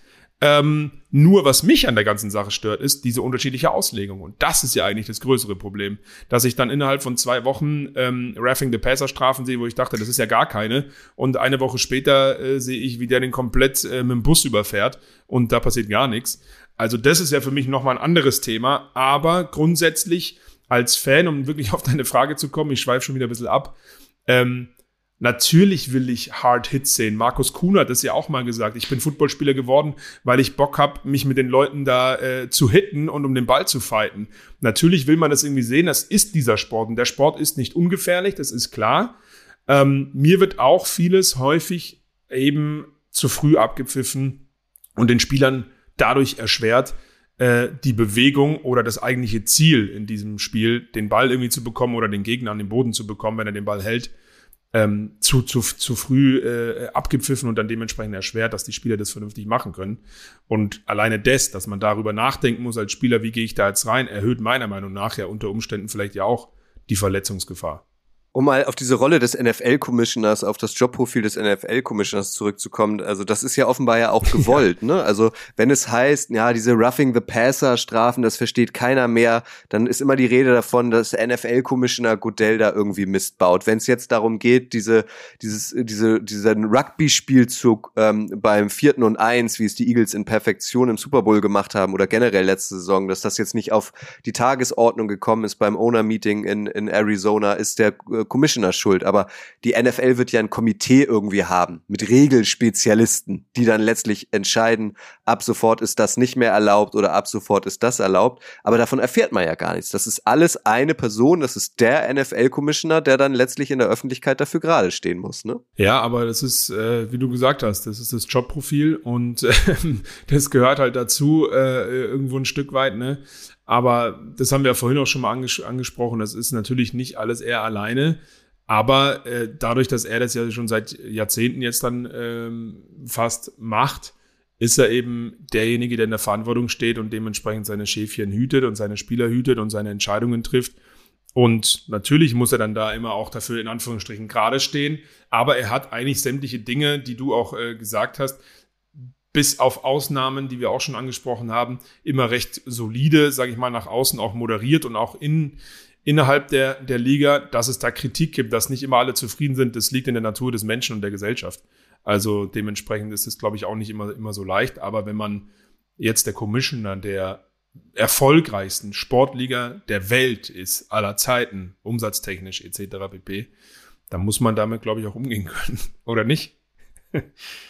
Ähm, nur was mich an der ganzen Sache stört, ist diese unterschiedliche Auslegung. Und das ist ja eigentlich das größere Problem, dass ich dann innerhalb von zwei Wochen ähm, Raffing the Passer Strafen sehe, wo ich dachte, das ist ja gar keine. Und eine Woche später äh, sehe ich, wie der den komplett äh, mit dem Bus überfährt und da passiert gar nichts. Also das ist ja für mich nochmal ein anderes Thema. Aber grundsätzlich als Fan, um wirklich auf deine Frage zu kommen, ich schweife schon wieder ein bisschen ab, ähm, Natürlich will ich Hard Hits sehen. Markus Kuhn hat das ja auch mal gesagt. Ich bin Footballspieler geworden, weil ich Bock habe, mich mit den Leuten da äh, zu hitten und um den Ball zu fighten. Natürlich will man das irgendwie sehen. Das ist dieser Sport. Und der Sport ist nicht ungefährlich, das ist klar. Ähm, mir wird auch vieles häufig eben zu früh abgepfiffen und den Spielern dadurch erschwert, äh, die Bewegung oder das eigentliche Ziel in diesem Spiel, den Ball irgendwie zu bekommen oder den Gegner an den Boden zu bekommen, wenn er den Ball hält, ähm, zu, zu, zu früh äh, abgepfiffen und dann dementsprechend erschwert, dass die Spieler das vernünftig machen können. Und alleine das, dass man darüber nachdenken muss als Spieler, wie gehe ich da jetzt rein, erhöht meiner Meinung nach ja unter Umständen vielleicht ja auch die Verletzungsgefahr um mal auf diese Rolle des NFL-Commissioners, auf das Jobprofil des NFL-Commissioners zurückzukommen, also das ist ja offenbar ja auch gewollt, ja. ne? Also wenn es heißt, ja, diese Roughing the Passer Strafen, das versteht keiner mehr, dann ist immer die Rede davon, dass NFL-Commissioner Goodell da irgendwie Mist baut. Wenn es jetzt darum geht, diese, dieses, diese, diesen Rugby-Spielzug ähm, beim vierten und eins, wie es die Eagles in Perfektion im Super Bowl gemacht haben oder generell letzte Saison, dass das jetzt nicht auf die Tagesordnung gekommen ist beim Owner-Meeting in, in Arizona, ist der äh, Commissioner schuld, aber die NFL wird ja ein Komitee irgendwie haben mit Regelspezialisten, die dann letztlich entscheiden, ab sofort ist das nicht mehr erlaubt oder ab sofort ist das erlaubt. Aber davon erfährt man ja gar nichts. Das ist alles eine Person, das ist der NFL-Commissioner, der dann letztlich in der Öffentlichkeit dafür gerade stehen muss. Ne? Ja, aber das ist, äh, wie du gesagt hast, das ist das Jobprofil und äh, das gehört halt dazu, äh, irgendwo ein Stück weit, ne? Aber das haben wir ja vorhin auch schon mal anges angesprochen. Das ist natürlich nicht alles er alleine. Aber äh, dadurch, dass er das ja schon seit Jahrzehnten jetzt dann ähm, fast macht, ist er eben derjenige, der in der Verantwortung steht und dementsprechend seine Schäfchen hütet und seine Spieler hütet und seine Entscheidungen trifft. Und natürlich muss er dann da immer auch dafür in Anführungsstrichen gerade stehen. Aber er hat eigentlich sämtliche Dinge, die du auch äh, gesagt hast, bis auf Ausnahmen, die wir auch schon angesprochen haben, immer recht solide, sage ich mal, nach außen auch moderiert und auch in, innerhalb der, der Liga, dass es da Kritik gibt, dass nicht immer alle zufrieden sind, das liegt in der Natur des Menschen und der Gesellschaft. Also dementsprechend ist es, glaube ich, auch nicht immer, immer so leicht. Aber wenn man jetzt der Commissioner der erfolgreichsten Sportliga der Welt ist, aller Zeiten, umsatztechnisch etc. pp., dann muss man damit, glaube ich, auch umgehen können. Oder nicht?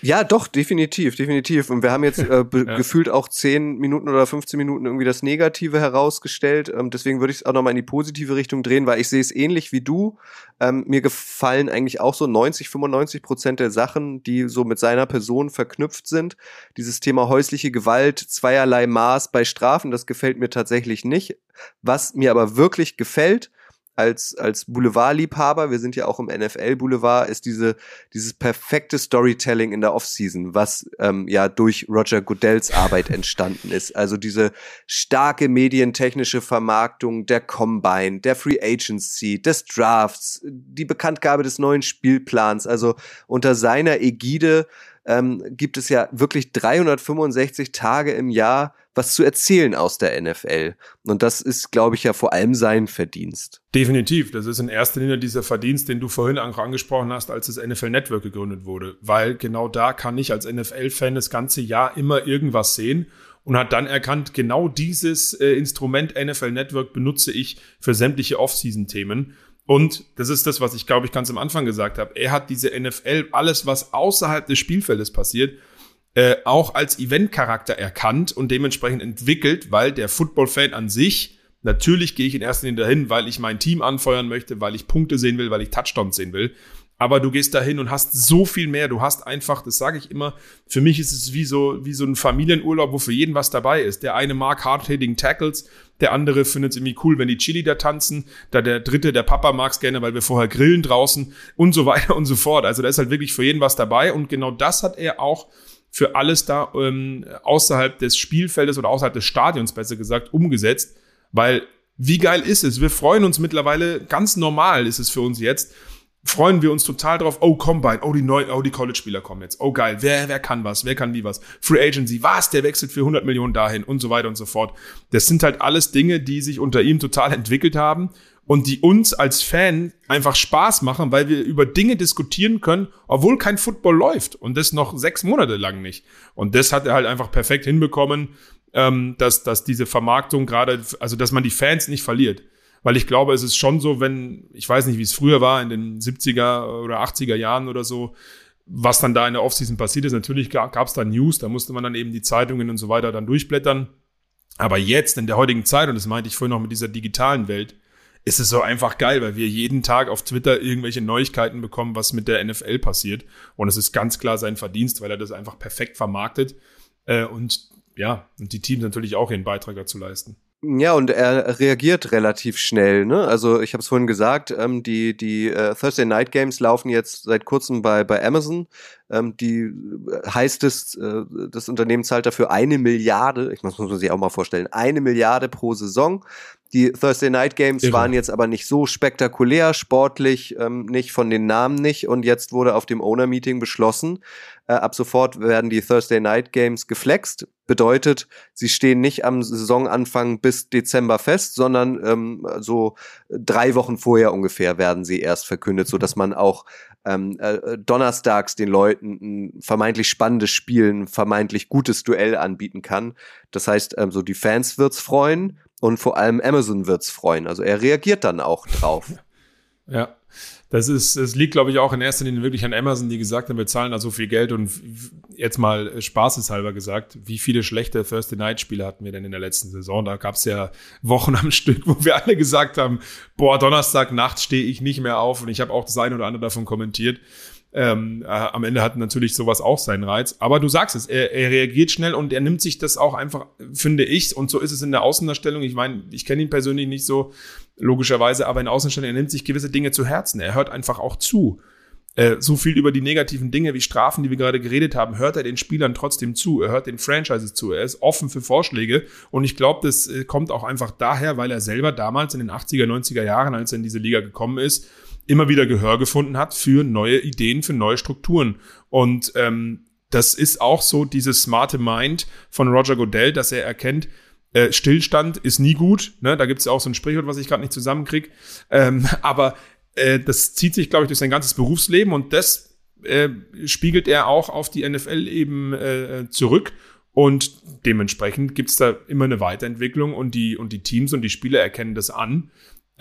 Ja, doch, definitiv, definitiv. Und wir haben jetzt äh, ja. gefühlt auch 10 Minuten oder 15 Minuten irgendwie das Negative herausgestellt. Ähm, deswegen würde ich es auch nochmal in die positive Richtung drehen, weil ich sehe es ähnlich wie du. Ähm, mir gefallen eigentlich auch so 90, 95 Prozent der Sachen, die so mit seiner Person verknüpft sind. Dieses Thema häusliche Gewalt, zweierlei Maß bei Strafen, das gefällt mir tatsächlich nicht. Was mir aber wirklich gefällt, als, als Boulevardliebhaber, wir sind ja auch im NFL-Boulevard, ist diese, dieses perfekte Storytelling in der Offseason, was ähm, ja durch Roger Goodells Arbeit entstanden ist. Also diese starke medientechnische Vermarktung der Combine, der Free Agency, des Drafts, die Bekanntgabe des neuen Spielplans. Also unter seiner Ägide ähm, gibt es ja wirklich 365 Tage im Jahr was zu erzählen aus der NFL. Und das ist, glaube ich, ja vor allem sein Verdienst. Definitiv. Das ist in erster Linie dieser Verdienst, den du vorhin auch angesprochen hast, als das NFL Network gegründet wurde. Weil genau da kann ich als NFL-Fan das ganze Jahr immer irgendwas sehen und hat dann erkannt, genau dieses äh, Instrument NFL Network benutze ich für sämtliche Off-Season-Themen. Und das ist das, was ich glaube ich ganz am Anfang gesagt habe. Er hat diese NFL, alles was außerhalb des Spielfeldes passiert, äh, auch als Eventcharakter erkannt und dementsprechend entwickelt, weil der Football-Fan an sich, natürlich gehe ich in erster Linie dahin, weil ich mein Team anfeuern möchte, weil ich Punkte sehen will, weil ich Touchdowns sehen will. Aber du gehst dahin und hast so viel mehr. Du hast einfach, das sage ich immer, für mich ist es wie so, wie so ein Familienurlaub, wo für jeden was dabei ist. Der eine mag hard-hitting Tackles, der andere findet es irgendwie cool, wenn die Chili da tanzen, da der dritte, der Papa mag es gerne, weil wir vorher grillen draußen und so weiter und so fort. Also da ist halt wirklich für jeden was dabei und genau das hat er auch für alles da ähm, außerhalb des Spielfeldes oder außerhalb des Stadions, besser gesagt, umgesetzt, weil wie geil ist es? Wir freuen uns mittlerweile, ganz normal ist es für uns jetzt, freuen wir uns total drauf. Oh, Combine, oh, die neuen, oh, die College-Spieler kommen jetzt. Oh, geil. Wer, wer kann was? Wer kann wie was? Free Agency, was? Der wechselt für 100 Millionen dahin und so weiter und so fort. Das sind halt alles Dinge, die sich unter ihm total entwickelt haben und die uns als Fan einfach Spaß machen, weil wir über Dinge diskutieren können, obwohl kein Football läuft und das noch sechs Monate lang nicht. Und das hat er halt einfach perfekt hinbekommen, ähm, dass, dass diese Vermarktung gerade, also dass man die Fans nicht verliert. Weil ich glaube, es ist schon so, wenn, ich weiß nicht, wie es früher war, in den 70er oder 80er Jahren oder so, was dann da in der Offseason passiert ist. Natürlich gab es da News, da musste man dann eben die Zeitungen und so weiter dann durchblättern. Aber jetzt, in der heutigen Zeit, und das meinte ich vorhin noch mit dieser digitalen Welt, ist es so einfach geil, weil wir jeden Tag auf Twitter irgendwelche Neuigkeiten bekommen, was mit der NFL passiert. Und es ist ganz klar sein Verdienst, weil er das einfach perfekt vermarktet. Äh, und ja, und die Teams natürlich auch ihren Beitrag dazu leisten. Ja, und er reagiert relativ schnell. Ne? Also ich habe es vorhin gesagt, ähm, die, die äh, Thursday Night Games laufen jetzt seit kurzem bei, bei Amazon. Ähm, die äh, heißt es, äh, das Unternehmen zahlt dafür eine Milliarde, ich muss, muss man sich auch mal vorstellen, eine Milliarde pro Saison. Die Thursday Night Games Irre. waren jetzt aber nicht so spektakulär, sportlich ähm, nicht, von den Namen nicht. Und jetzt wurde auf dem Owner-Meeting beschlossen, äh, ab sofort werden die Thursday Night Games geflext. Bedeutet, sie stehen nicht am Saisonanfang bis Dezember fest, sondern ähm, so drei Wochen vorher ungefähr werden sie erst verkündet, so dass man auch ähm, äh, donnerstags den Leuten ein vermeintlich spannendes Spiel, ein vermeintlich gutes Duell anbieten kann. Das heißt, ähm, so die Fans wird's freuen und vor allem Amazon wird's freuen. Also er reagiert dann auch drauf. Ja, das ist, es liegt, glaube ich, auch in erster Linie wirklich an Amazon, die gesagt haben, wir zahlen da so viel Geld und jetzt mal spaßeshalber gesagt, wie viele schlechte Thursday Night Spiele hatten wir denn in der letzten Saison? Da gab es ja Wochen am Stück, wo wir alle gesagt haben, boah, Donnerstag Nacht stehe ich nicht mehr auf und ich habe auch das eine oder andere davon kommentiert. Ähm, äh, am Ende hat natürlich sowas auch seinen Reiz. Aber du sagst es, er, er reagiert schnell und er nimmt sich das auch einfach, finde ich, und so ist es in der Außendarstellung. Ich meine, ich kenne ihn persönlich nicht so, logischerweise, aber in Außenstellung, er nimmt sich gewisse Dinge zu Herzen. Er hört einfach auch zu. Äh, so viel über die negativen Dinge wie Strafen, die wir gerade geredet haben, hört er den Spielern trotzdem zu. Er hört den Franchises zu. Er ist offen für Vorschläge. Und ich glaube, das äh, kommt auch einfach daher, weil er selber damals in den 80er, 90er Jahren, als er in diese Liga gekommen ist, immer wieder Gehör gefunden hat für neue Ideen, für neue Strukturen. Und ähm, das ist auch so dieses smarte Mind von Roger Goodell, dass er erkennt, äh, Stillstand ist nie gut. Ne? Da gibt es ja auch so ein Sprichwort, was ich gerade nicht zusammenkrieg. Ähm, aber äh, das zieht sich, glaube ich, durch sein ganzes Berufsleben und das äh, spiegelt er auch auf die NFL eben äh, zurück. Und dementsprechend gibt's da immer eine Weiterentwicklung und die, und die Teams und die Spieler erkennen das an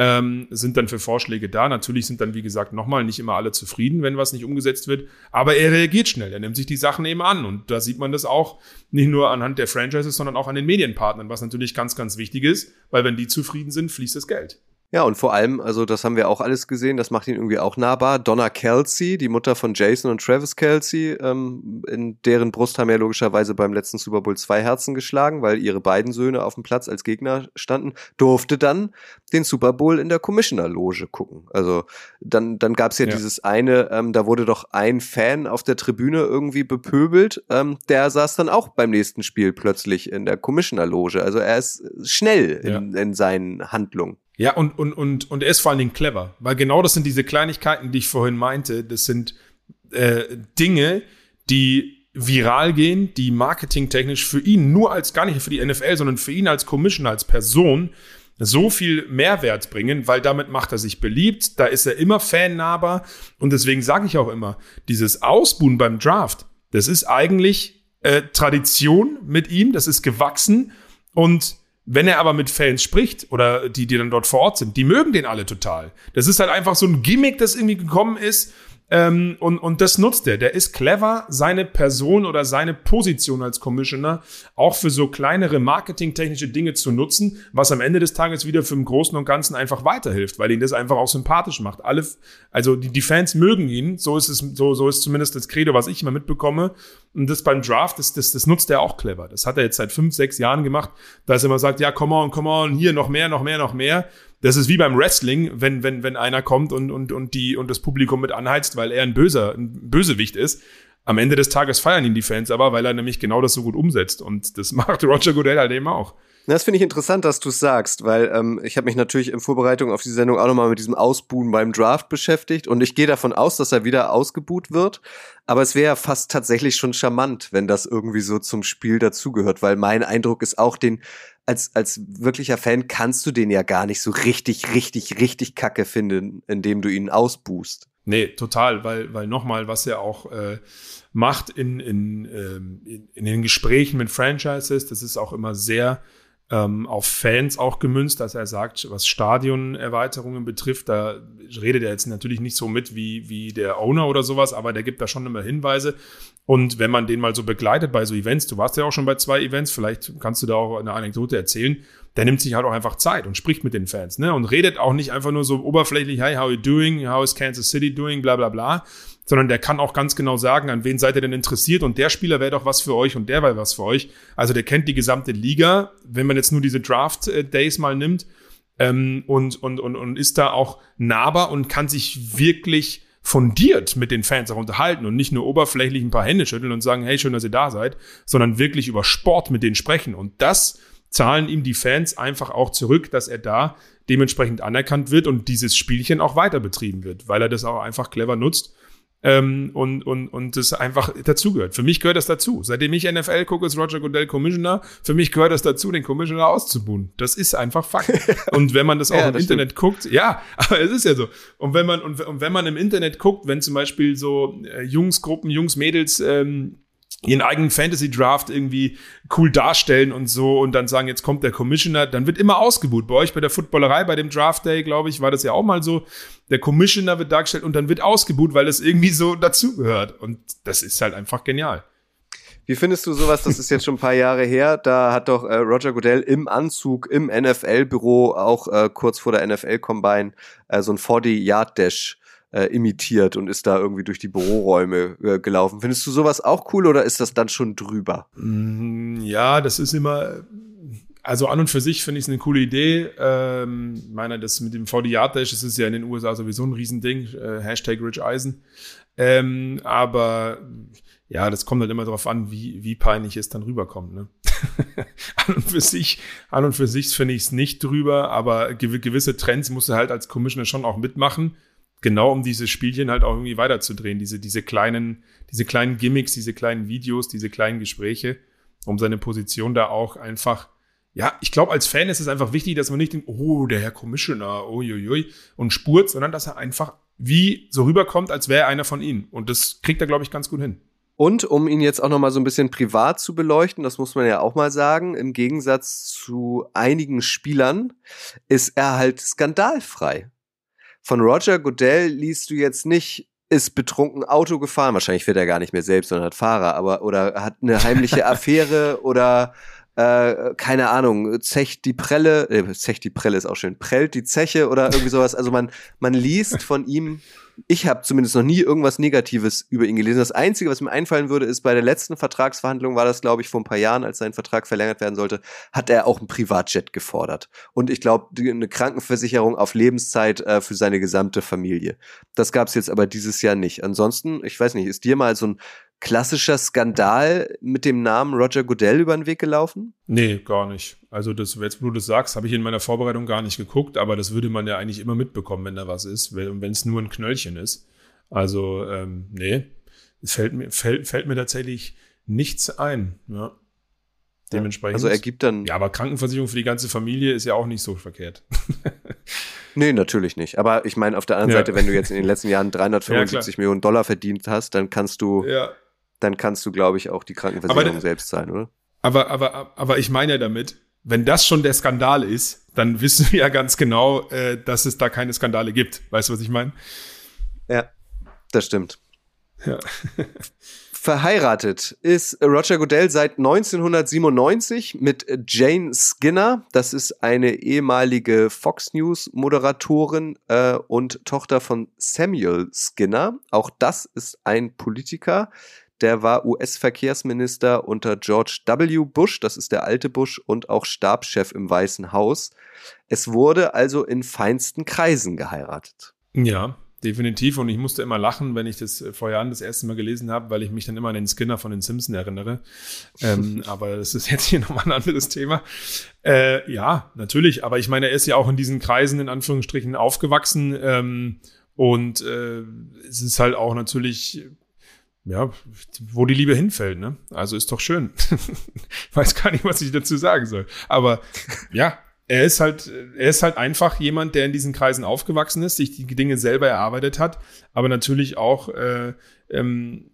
ähm, sind dann für Vorschläge da. Natürlich sind dann, wie gesagt, nochmal nicht immer alle zufrieden, wenn was nicht umgesetzt wird. Aber er reagiert schnell. Er nimmt sich die Sachen eben an. Und da sieht man das auch nicht nur anhand der Franchises, sondern auch an den Medienpartnern, was natürlich ganz, ganz wichtig ist, weil wenn die zufrieden sind, fließt das Geld. Ja, und vor allem, also das haben wir auch alles gesehen, das macht ihn irgendwie auch nahbar. Donna Kelsey, die Mutter von Jason und Travis Kelsey, ähm, in deren Brust haben ja logischerweise beim letzten Super Bowl zwei Herzen geschlagen, weil ihre beiden Söhne auf dem Platz als Gegner standen, durfte dann den Super Bowl in der Commissioner-Loge gucken. Also dann, dann gab's ja, ja dieses eine, ähm, da wurde doch ein Fan auf der Tribüne irgendwie bepöbelt, ähm, der saß dann auch beim nächsten Spiel plötzlich in der Commissioner-Loge. Also er ist schnell in, ja. in seinen Handlungen. Ja, und, und, und, und er ist vor allen Dingen clever, weil genau das sind diese Kleinigkeiten, die ich vorhin meinte. Das sind äh, Dinge, die viral gehen, die marketingtechnisch für ihn nur als gar nicht für die NFL, sondern für ihn als Commissioner, als Person so viel Mehrwert bringen, weil damit macht er sich beliebt, da ist er immer fannahbar und deswegen sage ich auch immer, dieses Ausbuhen beim Draft, das ist eigentlich äh, Tradition mit ihm, das ist gewachsen und wenn er aber mit Fans spricht oder die, die dann dort vor Ort sind, die mögen den alle total. Das ist halt einfach so ein Gimmick, das irgendwie gekommen ist. Ähm, und, und das nutzt er. Der ist clever, seine Person oder seine Position als Commissioner auch für so kleinere marketingtechnische Dinge zu nutzen, was am Ende des Tages wieder für den Großen und Ganzen einfach weiterhilft, weil ihn das einfach auch sympathisch macht. Alle, also die, die Fans mögen ihn, so ist es, so, so ist zumindest das Credo, was ich immer mitbekomme. Und das beim Draft, das, das, das nutzt er auch clever. Das hat er jetzt seit fünf, sechs Jahren gemacht, dass er immer sagt, ja, come on, come on, hier noch mehr, noch mehr, noch mehr. Das ist wie beim Wrestling, wenn, wenn, wenn einer kommt und, und, und, die, und das Publikum mit anheizt, weil er ein böser, ein Bösewicht ist. Am Ende des Tages feiern ihn die Fans aber, weil er nämlich genau das so gut umsetzt. Und das macht Roger Goodell halt eben auch. Das finde ich interessant, dass du es sagst, weil ähm, ich habe mich natürlich in Vorbereitung auf die Sendung auch nochmal mit diesem Ausbuhen beim Draft beschäftigt und ich gehe davon aus, dass er wieder ausgebuht wird. Aber es wäre ja fast tatsächlich schon charmant, wenn das irgendwie so zum Spiel dazugehört, weil mein Eindruck ist auch, den als, als wirklicher Fan kannst du den ja gar nicht so richtig, richtig, richtig kacke finden, indem du ihn ausbuchst. Nee, total, weil, weil nochmal, was er auch äh, macht in, in, ähm, in, in den Gesprächen mit Franchises, das ist auch immer sehr ähm, auf Fans auch gemünzt, dass er sagt, was Stadionerweiterungen betrifft, da redet er jetzt natürlich nicht so mit wie, wie der Owner oder sowas, aber der gibt da schon immer Hinweise. Und wenn man den mal so begleitet bei so Events, du warst ja auch schon bei zwei Events, vielleicht kannst du da auch eine Anekdote erzählen, der nimmt sich halt auch einfach Zeit und spricht mit den Fans, ne? Und redet auch nicht einfach nur so oberflächlich, hey, how are you doing? How is Kansas City doing? Bla bla bla. Sondern der kann auch ganz genau sagen, an wen seid ihr denn interessiert und der Spieler wäre doch was für euch und der wäre was für euch. Also der kennt die gesamte Liga, wenn man jetzt nur diese Draft-Days mal nimmt ähm, und, und, und, und ist da auch nahbar und kann sich wirklich fundiert mit den Fans auch unterhalten und nicht nur oberflächlich ein paar Hände schütteln und sagen, hey, schön, dass ihr da seid, sondern wirklich über Sport mit denen sprechen. Und das zahlen ihm die Fans einfach auch zurück, dass er da dementsprechend anerkannt wird und dieses Spielchen auch weiter betrieben wird, weil er das auch einfach clever nutzt ähm, und, und, und das einfach dazugehört. Für mich gehört das dazu. Seitdem ich NFL gucke, ist Roger Goodell Commissioner. Für mich gehört das dazu, den Commissioner auszubuhen. Das ist einfach Fakt. Und wenn man das auch ja, im das Internet stimmt. guckt, ja, aber es ist ja so. Und wenn man, und, und wenn man im Internet guckt, wenn zum Beispiel so äh, Jungsgruppen, Jungs, Mädels ähm, ihren eigenen Fantasy Draft irgendwie cool darstellen und so und dann sagen, jetzt kommt der Commissioner, dann wird immer ausgebucht. Bei euch bei der Footballerei, bei dem Draft Day, glaube ich, war das ja auch mal so. Der Commissioner wird dargestellt und dann wird ausgebucht, weil das irgendwie so dazugehört. Und das ist halt einfach genial. Wie findest du sowas? Das ist jetzt schon ein paar Jahre her. Da hat doch äh, Roger Goodell im Anzug im NFL-Büro auch äh, kurz vor der NFL-Combine äh, so ein 40-Yard-Dash äh, imitiert und ist da irgendwie durch die Büroräume äh, gelaufen. Findest du sowas auch cool oder ist das dann schon drüber? Mm, ja, das ist immer. Also an und für sich finde ich es eine coole Idee. Ähm, meine, das mit dem VD Yard Dash, das ist ja in den USA sowieso ein Riesending. Äh, Hashtag Rich Eisen. Ähm, aber ja, das kommt halt immer darauf an, wie, wie peinlich es dann rüberkommt. Ne? an und für sich, an und für sich finde ich es nicht drüber, aber gewisse Trends musst du halt als Commissioner schon auch mitmachen genau um diese Spielchen halt auch irgendwie weiterzudrehen, diese, diese kleinen, diese kleinen Gimmicks, diese kleinen Videos, diese kleinen Gespräche, um seine Position da auch einfach, ja, ich glaube, als Fan ist es einfach wichtig, dass man nicht denkt, oh, der Herr Commissioner, uiuiui, und spurt, sondern dass er einfach wie so rüberkommt, als wäre er einer von ihnen. Und das kriegt er, glaube ich, ganz gut hin. Und um ihn jetzt auch noch mal so ein bisschen privat zu beleuchten, das muss man ja auch mal sagen, im Gegensatz zu einigen Spielern ist er halt skandalfrei. Von Roger Goodell liest du jetzt nicht, ist betrunken Auto gefahren. Wahrscheinlich fährt er gar nicht mehr selbst, sondern hat Fahrer, aber oder hat eine heimliche Affäre oder äh, keine Ahnung, zecht die Prelle, äh, zecht die Prelle ist auch schön, prellt die Zeche oder irgendwie sowas. Also man, man liest von ihm ich habe zumindest noch nie irgendwas Negatives über ihn gelesen. Das Einzige, was mir einfallen würde, ist bei der letzten Vertragsverhandlung, war das, glaube ich, vor ein paar Jahren, als sein Vertrag verlängert werden sollte, hat er auch ein Privatjet gefordert. Und ich glaube, eine Krankenversicherung auf Lebenszeit äh, für seine gesamte Familie. Das gab es jetzt aber dieses Jahr nicht. Ansonsten, ich weiß nicht, ist dir mal so ein klassischer Skandal mit dem Namen Roger Goodell über den Weg gelaufen? Nee, gar nicht. Also das, jetzt wo du das sagst, habe ich in meiner Vorbereitung gar nicht geguckt, aber das würde man ja eigentlich immer mitbekommen, wenn da was ist, wenn es nur ein Knöllchen ist. Also, ähm, nee, es fällt mir, fällt, fällt mir tatsächlich nichts ein. Ja. Dementsprechend. Also er gibt dann. Ja, aber Krankenversicherung für die ganze Familie ist ja auch nicht so verkehrt. nee, natürlich nicht. Aber ich meine, auf der anderen ja. Seite, wenn du jetzt in den letzten Jahren 375 ja, Millionen Dollar verdient hast, dann kannst du ja dann kannst du, glaube ich, auch die Krankenversicherung aber, selbst zahlen, oder? Aber, aber, aber ich meine ja damit, wenn das schon der Skandal ist, dann wissen wir ja ganz genau, äh, dass es da keine Skandale gibt. Weißt du, was ich meine? Ja. Das stimmt. Ja. Verheiratet ist Roger Goodell seit 1997 mit Jane Skinner. Das ist eine ehemalige Fox News Moderatorin äh, und Tochter von Samuel Skinner. Auch das ist ein Politiker. Der war US-Verkehrsminister unter George W. Bush, das ist der alte Bush, und auch Stabschef im Weißen Haus. Es wurde also in feinsten Kreisen geheiratet. Ja, definitiv. Und ich musste immer lachen, wenn ich das äh, vor Jahren das erste Mal gelesen habe, weil ich mich dann immer an den Skinner von den Simpsons erinnere. ähm, aber das ist jetzt hier nochmal ein anderes Thema. Äh, ja, natürlich. Aber ich meine, er ist ja auch in diesen Kreisen in Anführungsstrichen aufgewachsen. Ähm, und äh, es ist halt auch natürlich ja, wo die Liebe hinfällt, ne? Also ist doch schön. Weiß gar nicht, was ich dazu sagen soll. Aber ja, er ist halt, er ist halt einfach jemand, der in diesen Kreisen aufgewachsen ist, sich die Dinge selber erarbeitet hat, aber natürlich auch äh, ähm,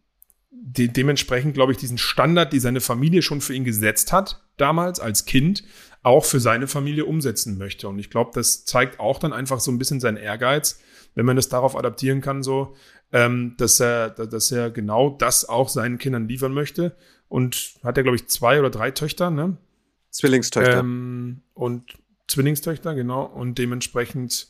de dementsprechend, glaube ich, diesen Standard, die seine Familie schon für ihn gesetzt hat, damals als Kind, auch für seine Familie umsetzen möchte. Und ich glaube, das zeigt auch dann einfach so ein bisschen seinen Ehrgeiz, wenn man das darauf adaptieren kann, so, ähm, dass er, dass er genau das auch seinen Kindern liefern möchte. Und hat er, glaube ich, zwei oder drei Töchter, ne? Zwillingstöchter. Ähm, und Zwillingstöchter, genau. Und dementsprechend,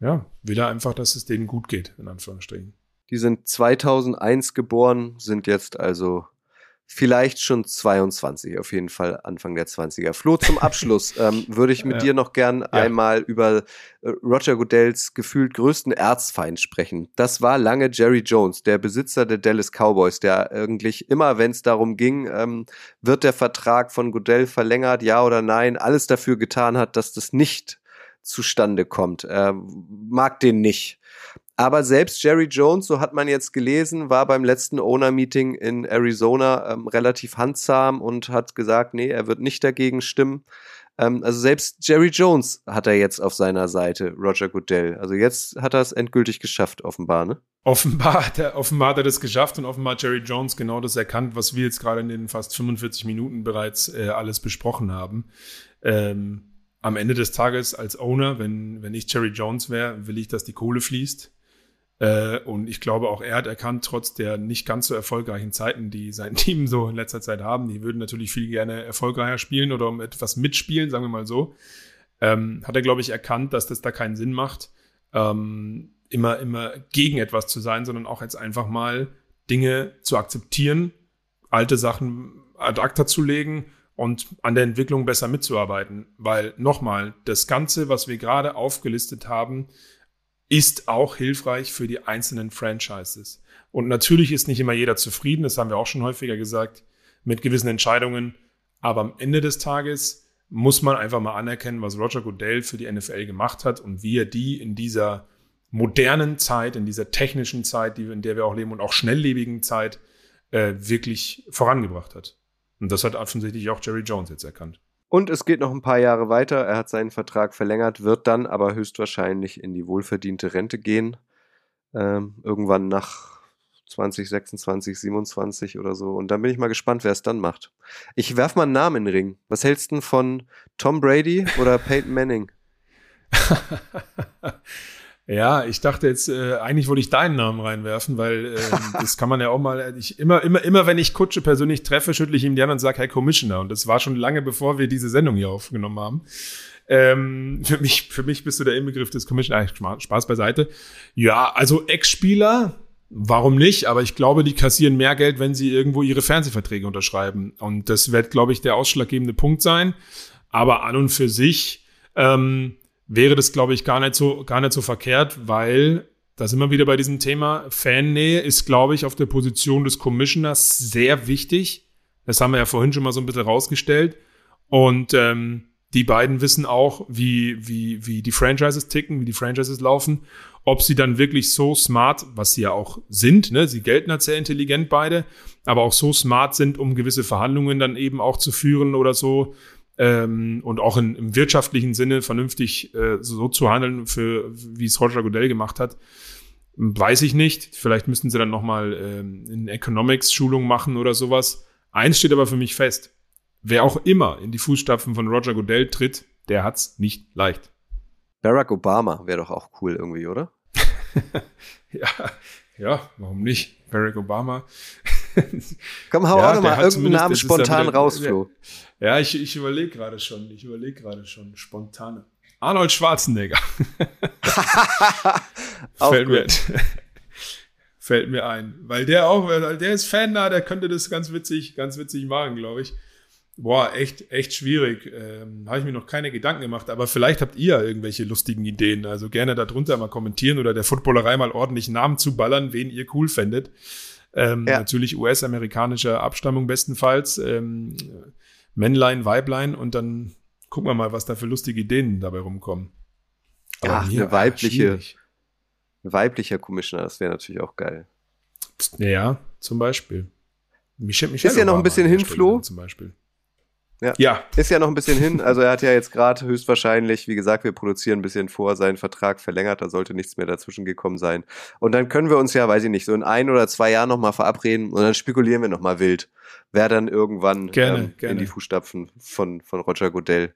ja, will er einfach, dass es denen gut geht, in Anführungsstrichen. Die sind 2001 geboren, sind jetzt also vielleicht schon 22, auf jeden Fall Anfang der 20er. Flo, zum Abschluss ähm, würde ich mit Ja. dir noch gern einmal über äh, Roger Goodells gefühlt größten Erzfeind sprechen. Das war lange Jerry Jones, der Besitzer der Dallas Cowboys, der eigentlich immer, wenn es darum ging, ähm, wird der Vertrag von Goodell verlängert, ja oder nein, alles dafür getan hat, dass das nicht zustande kommt. Er mag den nicht. Aber selbst Jerry Jones, so hat man jetzt gelesen, war beim letzten Owner-Meeting in Arizona ähm, relativ handsam und hat gesagt, nee, er wird nicht dagegen stimmen. Ähm, also selbst Jerry Jones hat er jetzt auf seiner Seite, Roger Goodell. Also jetzt hat er es endgültig geschafft, offenbar, ne? Offenbar hat, er, offenbar hat er das geschafft und offenbar hat Jerry Jones genau das erkannt, was wir jetzt gerade in den fast 45 Minuten bereits äh, alles besprochen haben. Ähm, am Ende des Tages als Owner, wenn, wenn ich Jerry Jones wäre, will ich, dass die Kohle fließt. Äh, und ich glaube, auch er hat erkannt, trotz der nicht ganz so erfolgreichen Zeiten, die sein Team so in letzter Zeit haben, die würden natürlich viel gerne erfolgreicher spielen oder um etwas mitspielen, sagen wir mal so, ähm, hat er, glaube ich, erkannt, dass das da keinen Sinn macht, ähm, immer, immer gegen etwas zu sein, sondern auch jetzt einfach mal Dinge zu akzeptieren, alte Sachen ad acta zu legen und an der Entwicklung besser mitzuarbeiten. Weil nochmal, das Ganze, was wir gerade aufgelistet haben, ist auch hilfreich für die einzelnen Franchises. Und natürlich ist nicht immer jeder zufrieden, das haben wir auch schon häufiger gesagt, mit gewissen Entscheidungen. Aber am Ende des Tages muss man einfach mal anerkennen, was Roger Goodell für die NFL gemacht hat und wie er die in dieser modernen Zeit, in dieser technischen Zeit, in der wir auch leben und auch schnelllebigen Zeit äh, wirklich vorangebracht hat. Und das hat offensichtlich auch Jerry Jones jetzt erkannt. Und es geht noch ein paar Jahre weiter. Er hat seinen Vertrag verlängert, wird dann aber höchstwahrscheinlich in die wohlverdiente Rente gehen. Ähm, irgendwann nach 2026, 27 oder so. Und dann bin ich mal gespannt, wer es dann macht. Ich werf mal einen Namen in den Ring. Was hältst du denn von Tom Brady oder Peyton Manning? Ja, ich dachte jetzt, äh, eigentlich wollte ich deinen Namen reinwerfen, weil äh, das kann man ja auch mal. Ich, immer, immer, immer, wenn ich Kutsche persönlich treffe, schüttle ich ihm die Hand und sage, Herr Commissioner. Und das war schon lange, bevor wir diese Sendung hier aufgenommen haben. Ähm, für mich, für mich bist du der Inbegriff des Commissioner. Spaß beiseite. Ja, also Ex-Spieler, warum nicht? Aber ich glaube, die kassieren mehr Geld, wenn sie irgendwo ihre Fernsehverträge unterschreiben. Und das wird, glaube ich, der ausschlaggebende Punkt sein. Aber an und für sich ähm, wäre das, glaube ich, gar nicht so, gar nicht so verkehrt, weil da sind wir wieder bei diesem Thema. Fannähe ist, glaube ich, auf der Position des Commissioners sehr wichtig. Das haben wir ja vorhin schon mal so ein bisschen rausgestellt. Und ähm, die beiden wissen auch, wie, wie, wie die Franchises ticken, wie die Franchises laufen. Ob sie dann wirklich so smart, was sie ja auch sind, ne? sie gelten als sehr intelligent beide, aber auch so smart sind, um gewisse Verhandlungen dann eben auch zu führen oder so, ähm, und auch in, im wirtschaftlichen Sinne vernünftig äh, so zu handeln, für wie es Roger Goodell gemacht hat, weiß ich nicht. Vielleicht müssten sie dann nochmal ähm, in Economics Schulung machen oder sowas. Eins steht aber für mich fest. Wer auch immer in die Fußstapfen von Roger Goodell tritt, der hat's nicht leicht. Barack Obama wäre doch auch cool irgendwie, oder? Ja, ja, warum nicht? Barack Obama. Komm, hau Ja, auch noch der mal hat irgendeinen Namen spontan raus, der- Flo. Ja, ich, ich überlege gerade schon. Ich überlege gerade schon. Spontane. Arnold Schwarzenegger. Fällt, mir, fällt mir ein. Weil der auch, weil der ist Fan da, der könnte das ganz witzig, ganz witzig machen, glaube ich. Boah, echt, echt schwierig. Ähm, Habe ich mir noch keine Gedanken gemacht, aber vielleicht habt ihr irgendwelche lustigen Ideen. Also gerne darunter mal kommentieren oder der Footballerei mal ordentlich Namen zu ballern, wen ihr cool fändet. Ähm, Ja. Natürlich US-amerikanischer Abstammung bestenfalls. Ähm, Männlein, Weiblein und dann gucken wir mal, was da für lustige Ideen dabei rumkommen. Ja, mir- eine weibliche-. Weiblicher Commissioner, das wäre natürlich auch geil. Ja, zum Beispiel. Michelle, Michelle Ist ja noch ein bisschen hin, Flo. Zum Beispiel. Ja. ja, Ist ja noch ein bisschen hin. Also er hat ja jetzt gerade höchstwahrscheinlich, wie gesagt, wir produzieren ein bisschen vor, seinen Vertrag verlängert. Da sollte nichts mehr dazwischen gekommen sein. Und dann können wir uns ja, weiß ich nicht, so in ein oder zwei Jahren nochmal verabreden und dann spekulieren wir nochmal wild, wer dann irgendwann Gerne, ähm, gerne. in die Fußstapfen von, von Roger Goodell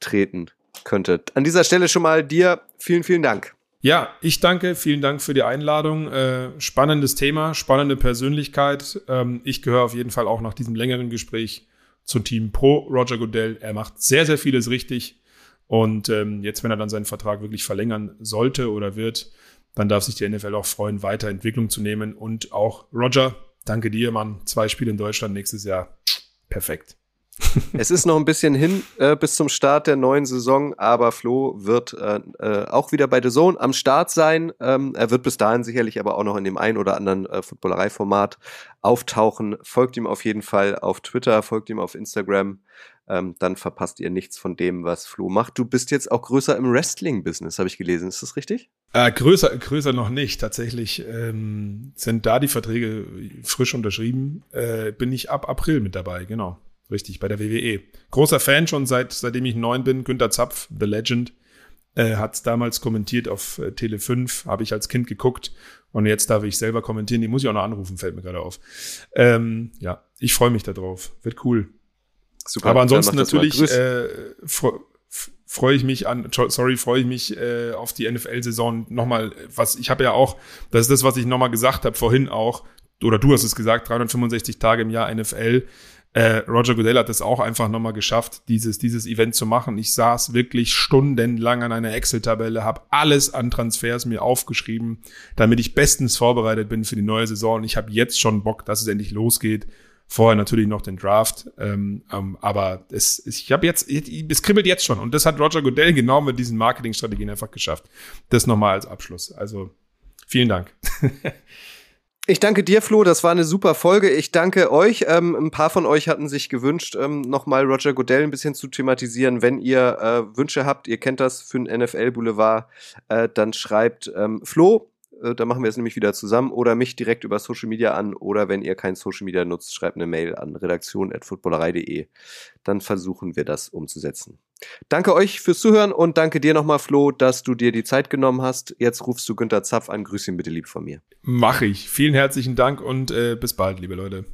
treten könnte. An dieser Stelle schon mal dir vielen, vielen Dank. Ja, ich danke, vielen Dank für die Einladung. Äh, spannendes Thema, spannende Persönlichkeit. Ähm, ich gehöre auf jeden Fall auch nach diesem längeren Gespräch zum Team Pro Roger Goodell. Er macht sehr, sehr vieles richtig. Und ähm, jetzt, wenn er dann seinen Vertrag wirklich verlängern sollte oder wird, dann darf sich die NFL auch freuen, weiter Entwicklung zu nehmen. Und auch Roger, danke dir, Mann. Zwei Spiele in Deutschland nächstes Jahr. Perfekt. Es ist noch ein bisschen hin äh, bis zum Start der neuen Saison, aber Flo wird äh, äh, auch wieder bei The Zone am Start sein. Ähm, er wird bis dahin sicherlich aber auch noch in dem ein oder anderen äh, Footballerei-Format auftauchen. Folgt ihm auf jeden Fall auf Twitter, folgt ihm auf Instagram. Ähm, dann verpasst ihr nichts von dem, was Flo macht. Du bist jetzt auch größer im Wrestling-Business, habe ich gelesen. Ist das richtig? Äh, größer, größer noch nicht. Tatsächlich ähm, sind da die Verträge frisch unterschrieben. Äh, bin ich ab April mit dabei, genau. Richtig, bei der WWE. Großer Fan schon seit, seitdem ich neun bin. Günter Zapf, The Legend, äh, hat damals kommentiert auf äh, Tele 5, habe ich als Kind geguckt. Und jetzt darf ich selber kommentieren. Die muss ich auch noch anrufen, fällt mir gerade auf. Ähm, ja, ich freue mich darauf. Wird cool. Super. Aber ansonsten natürlich äh, freue ich mich an, sorry, freue ich mich äh, auf die NFL-Saison nochmal, was ich habe ja auch, das ist das, was ich nochmal gesagt habe vorhin auch, oder du hast es gesagt, 365 Tage im Jahr NFL. Äh, Roger Goodell hat es auch einfach nochmal geschafft, dieses, dieses Event zu machen. Ich saß wirklich stundenlang an einer Excel-Tabelle, habe alles an Transfers mir aufgeschrieben, damit ich bestens vorbereitet bin für die neue Saison. Und ich habe jetzt schon Bock, dass es endlich losgeht. Vorher natürlich noch den Draft, ähm, ähm, aber es, ich habe jetzt, es kribbelt jetzt schon und das hat Roger Goodell genau mit diesen Marketingstrategien einfach geschafft. Das nochmal als Abschluss. Also vielen Dank. Ich danke dir, Flo. Das war eine super Folge. Ich danke euch. Ähm, ein paar von euch hatten sich gewünscht, ähm, nochmal Roger Goodell ein bisschen zu thematisieren. Wenn ihr äh, Wünsche habt, ihr kennt das für den NFL Boulevard, äh, dann schreibt ähm, Flo. Äh, da machen wir es nämlich wieder zusammen oder mich direkt über Social Media an oder wenn ihr kein Social Media nutzt, schreibt eine Mail an redaktion.footballerei.de. Dann versuchen wir das umzusetzen. Danke euch fürs Zuhören und danke dir nochmal, Flo, dass du dir die Zeit genommen hast. Jetzt rufst du Günther Zapf an. Grüß ihn bitte lieb von mir. Mache ich. Vielen herzlichen Dank und äh, bis bald, liebe Leute.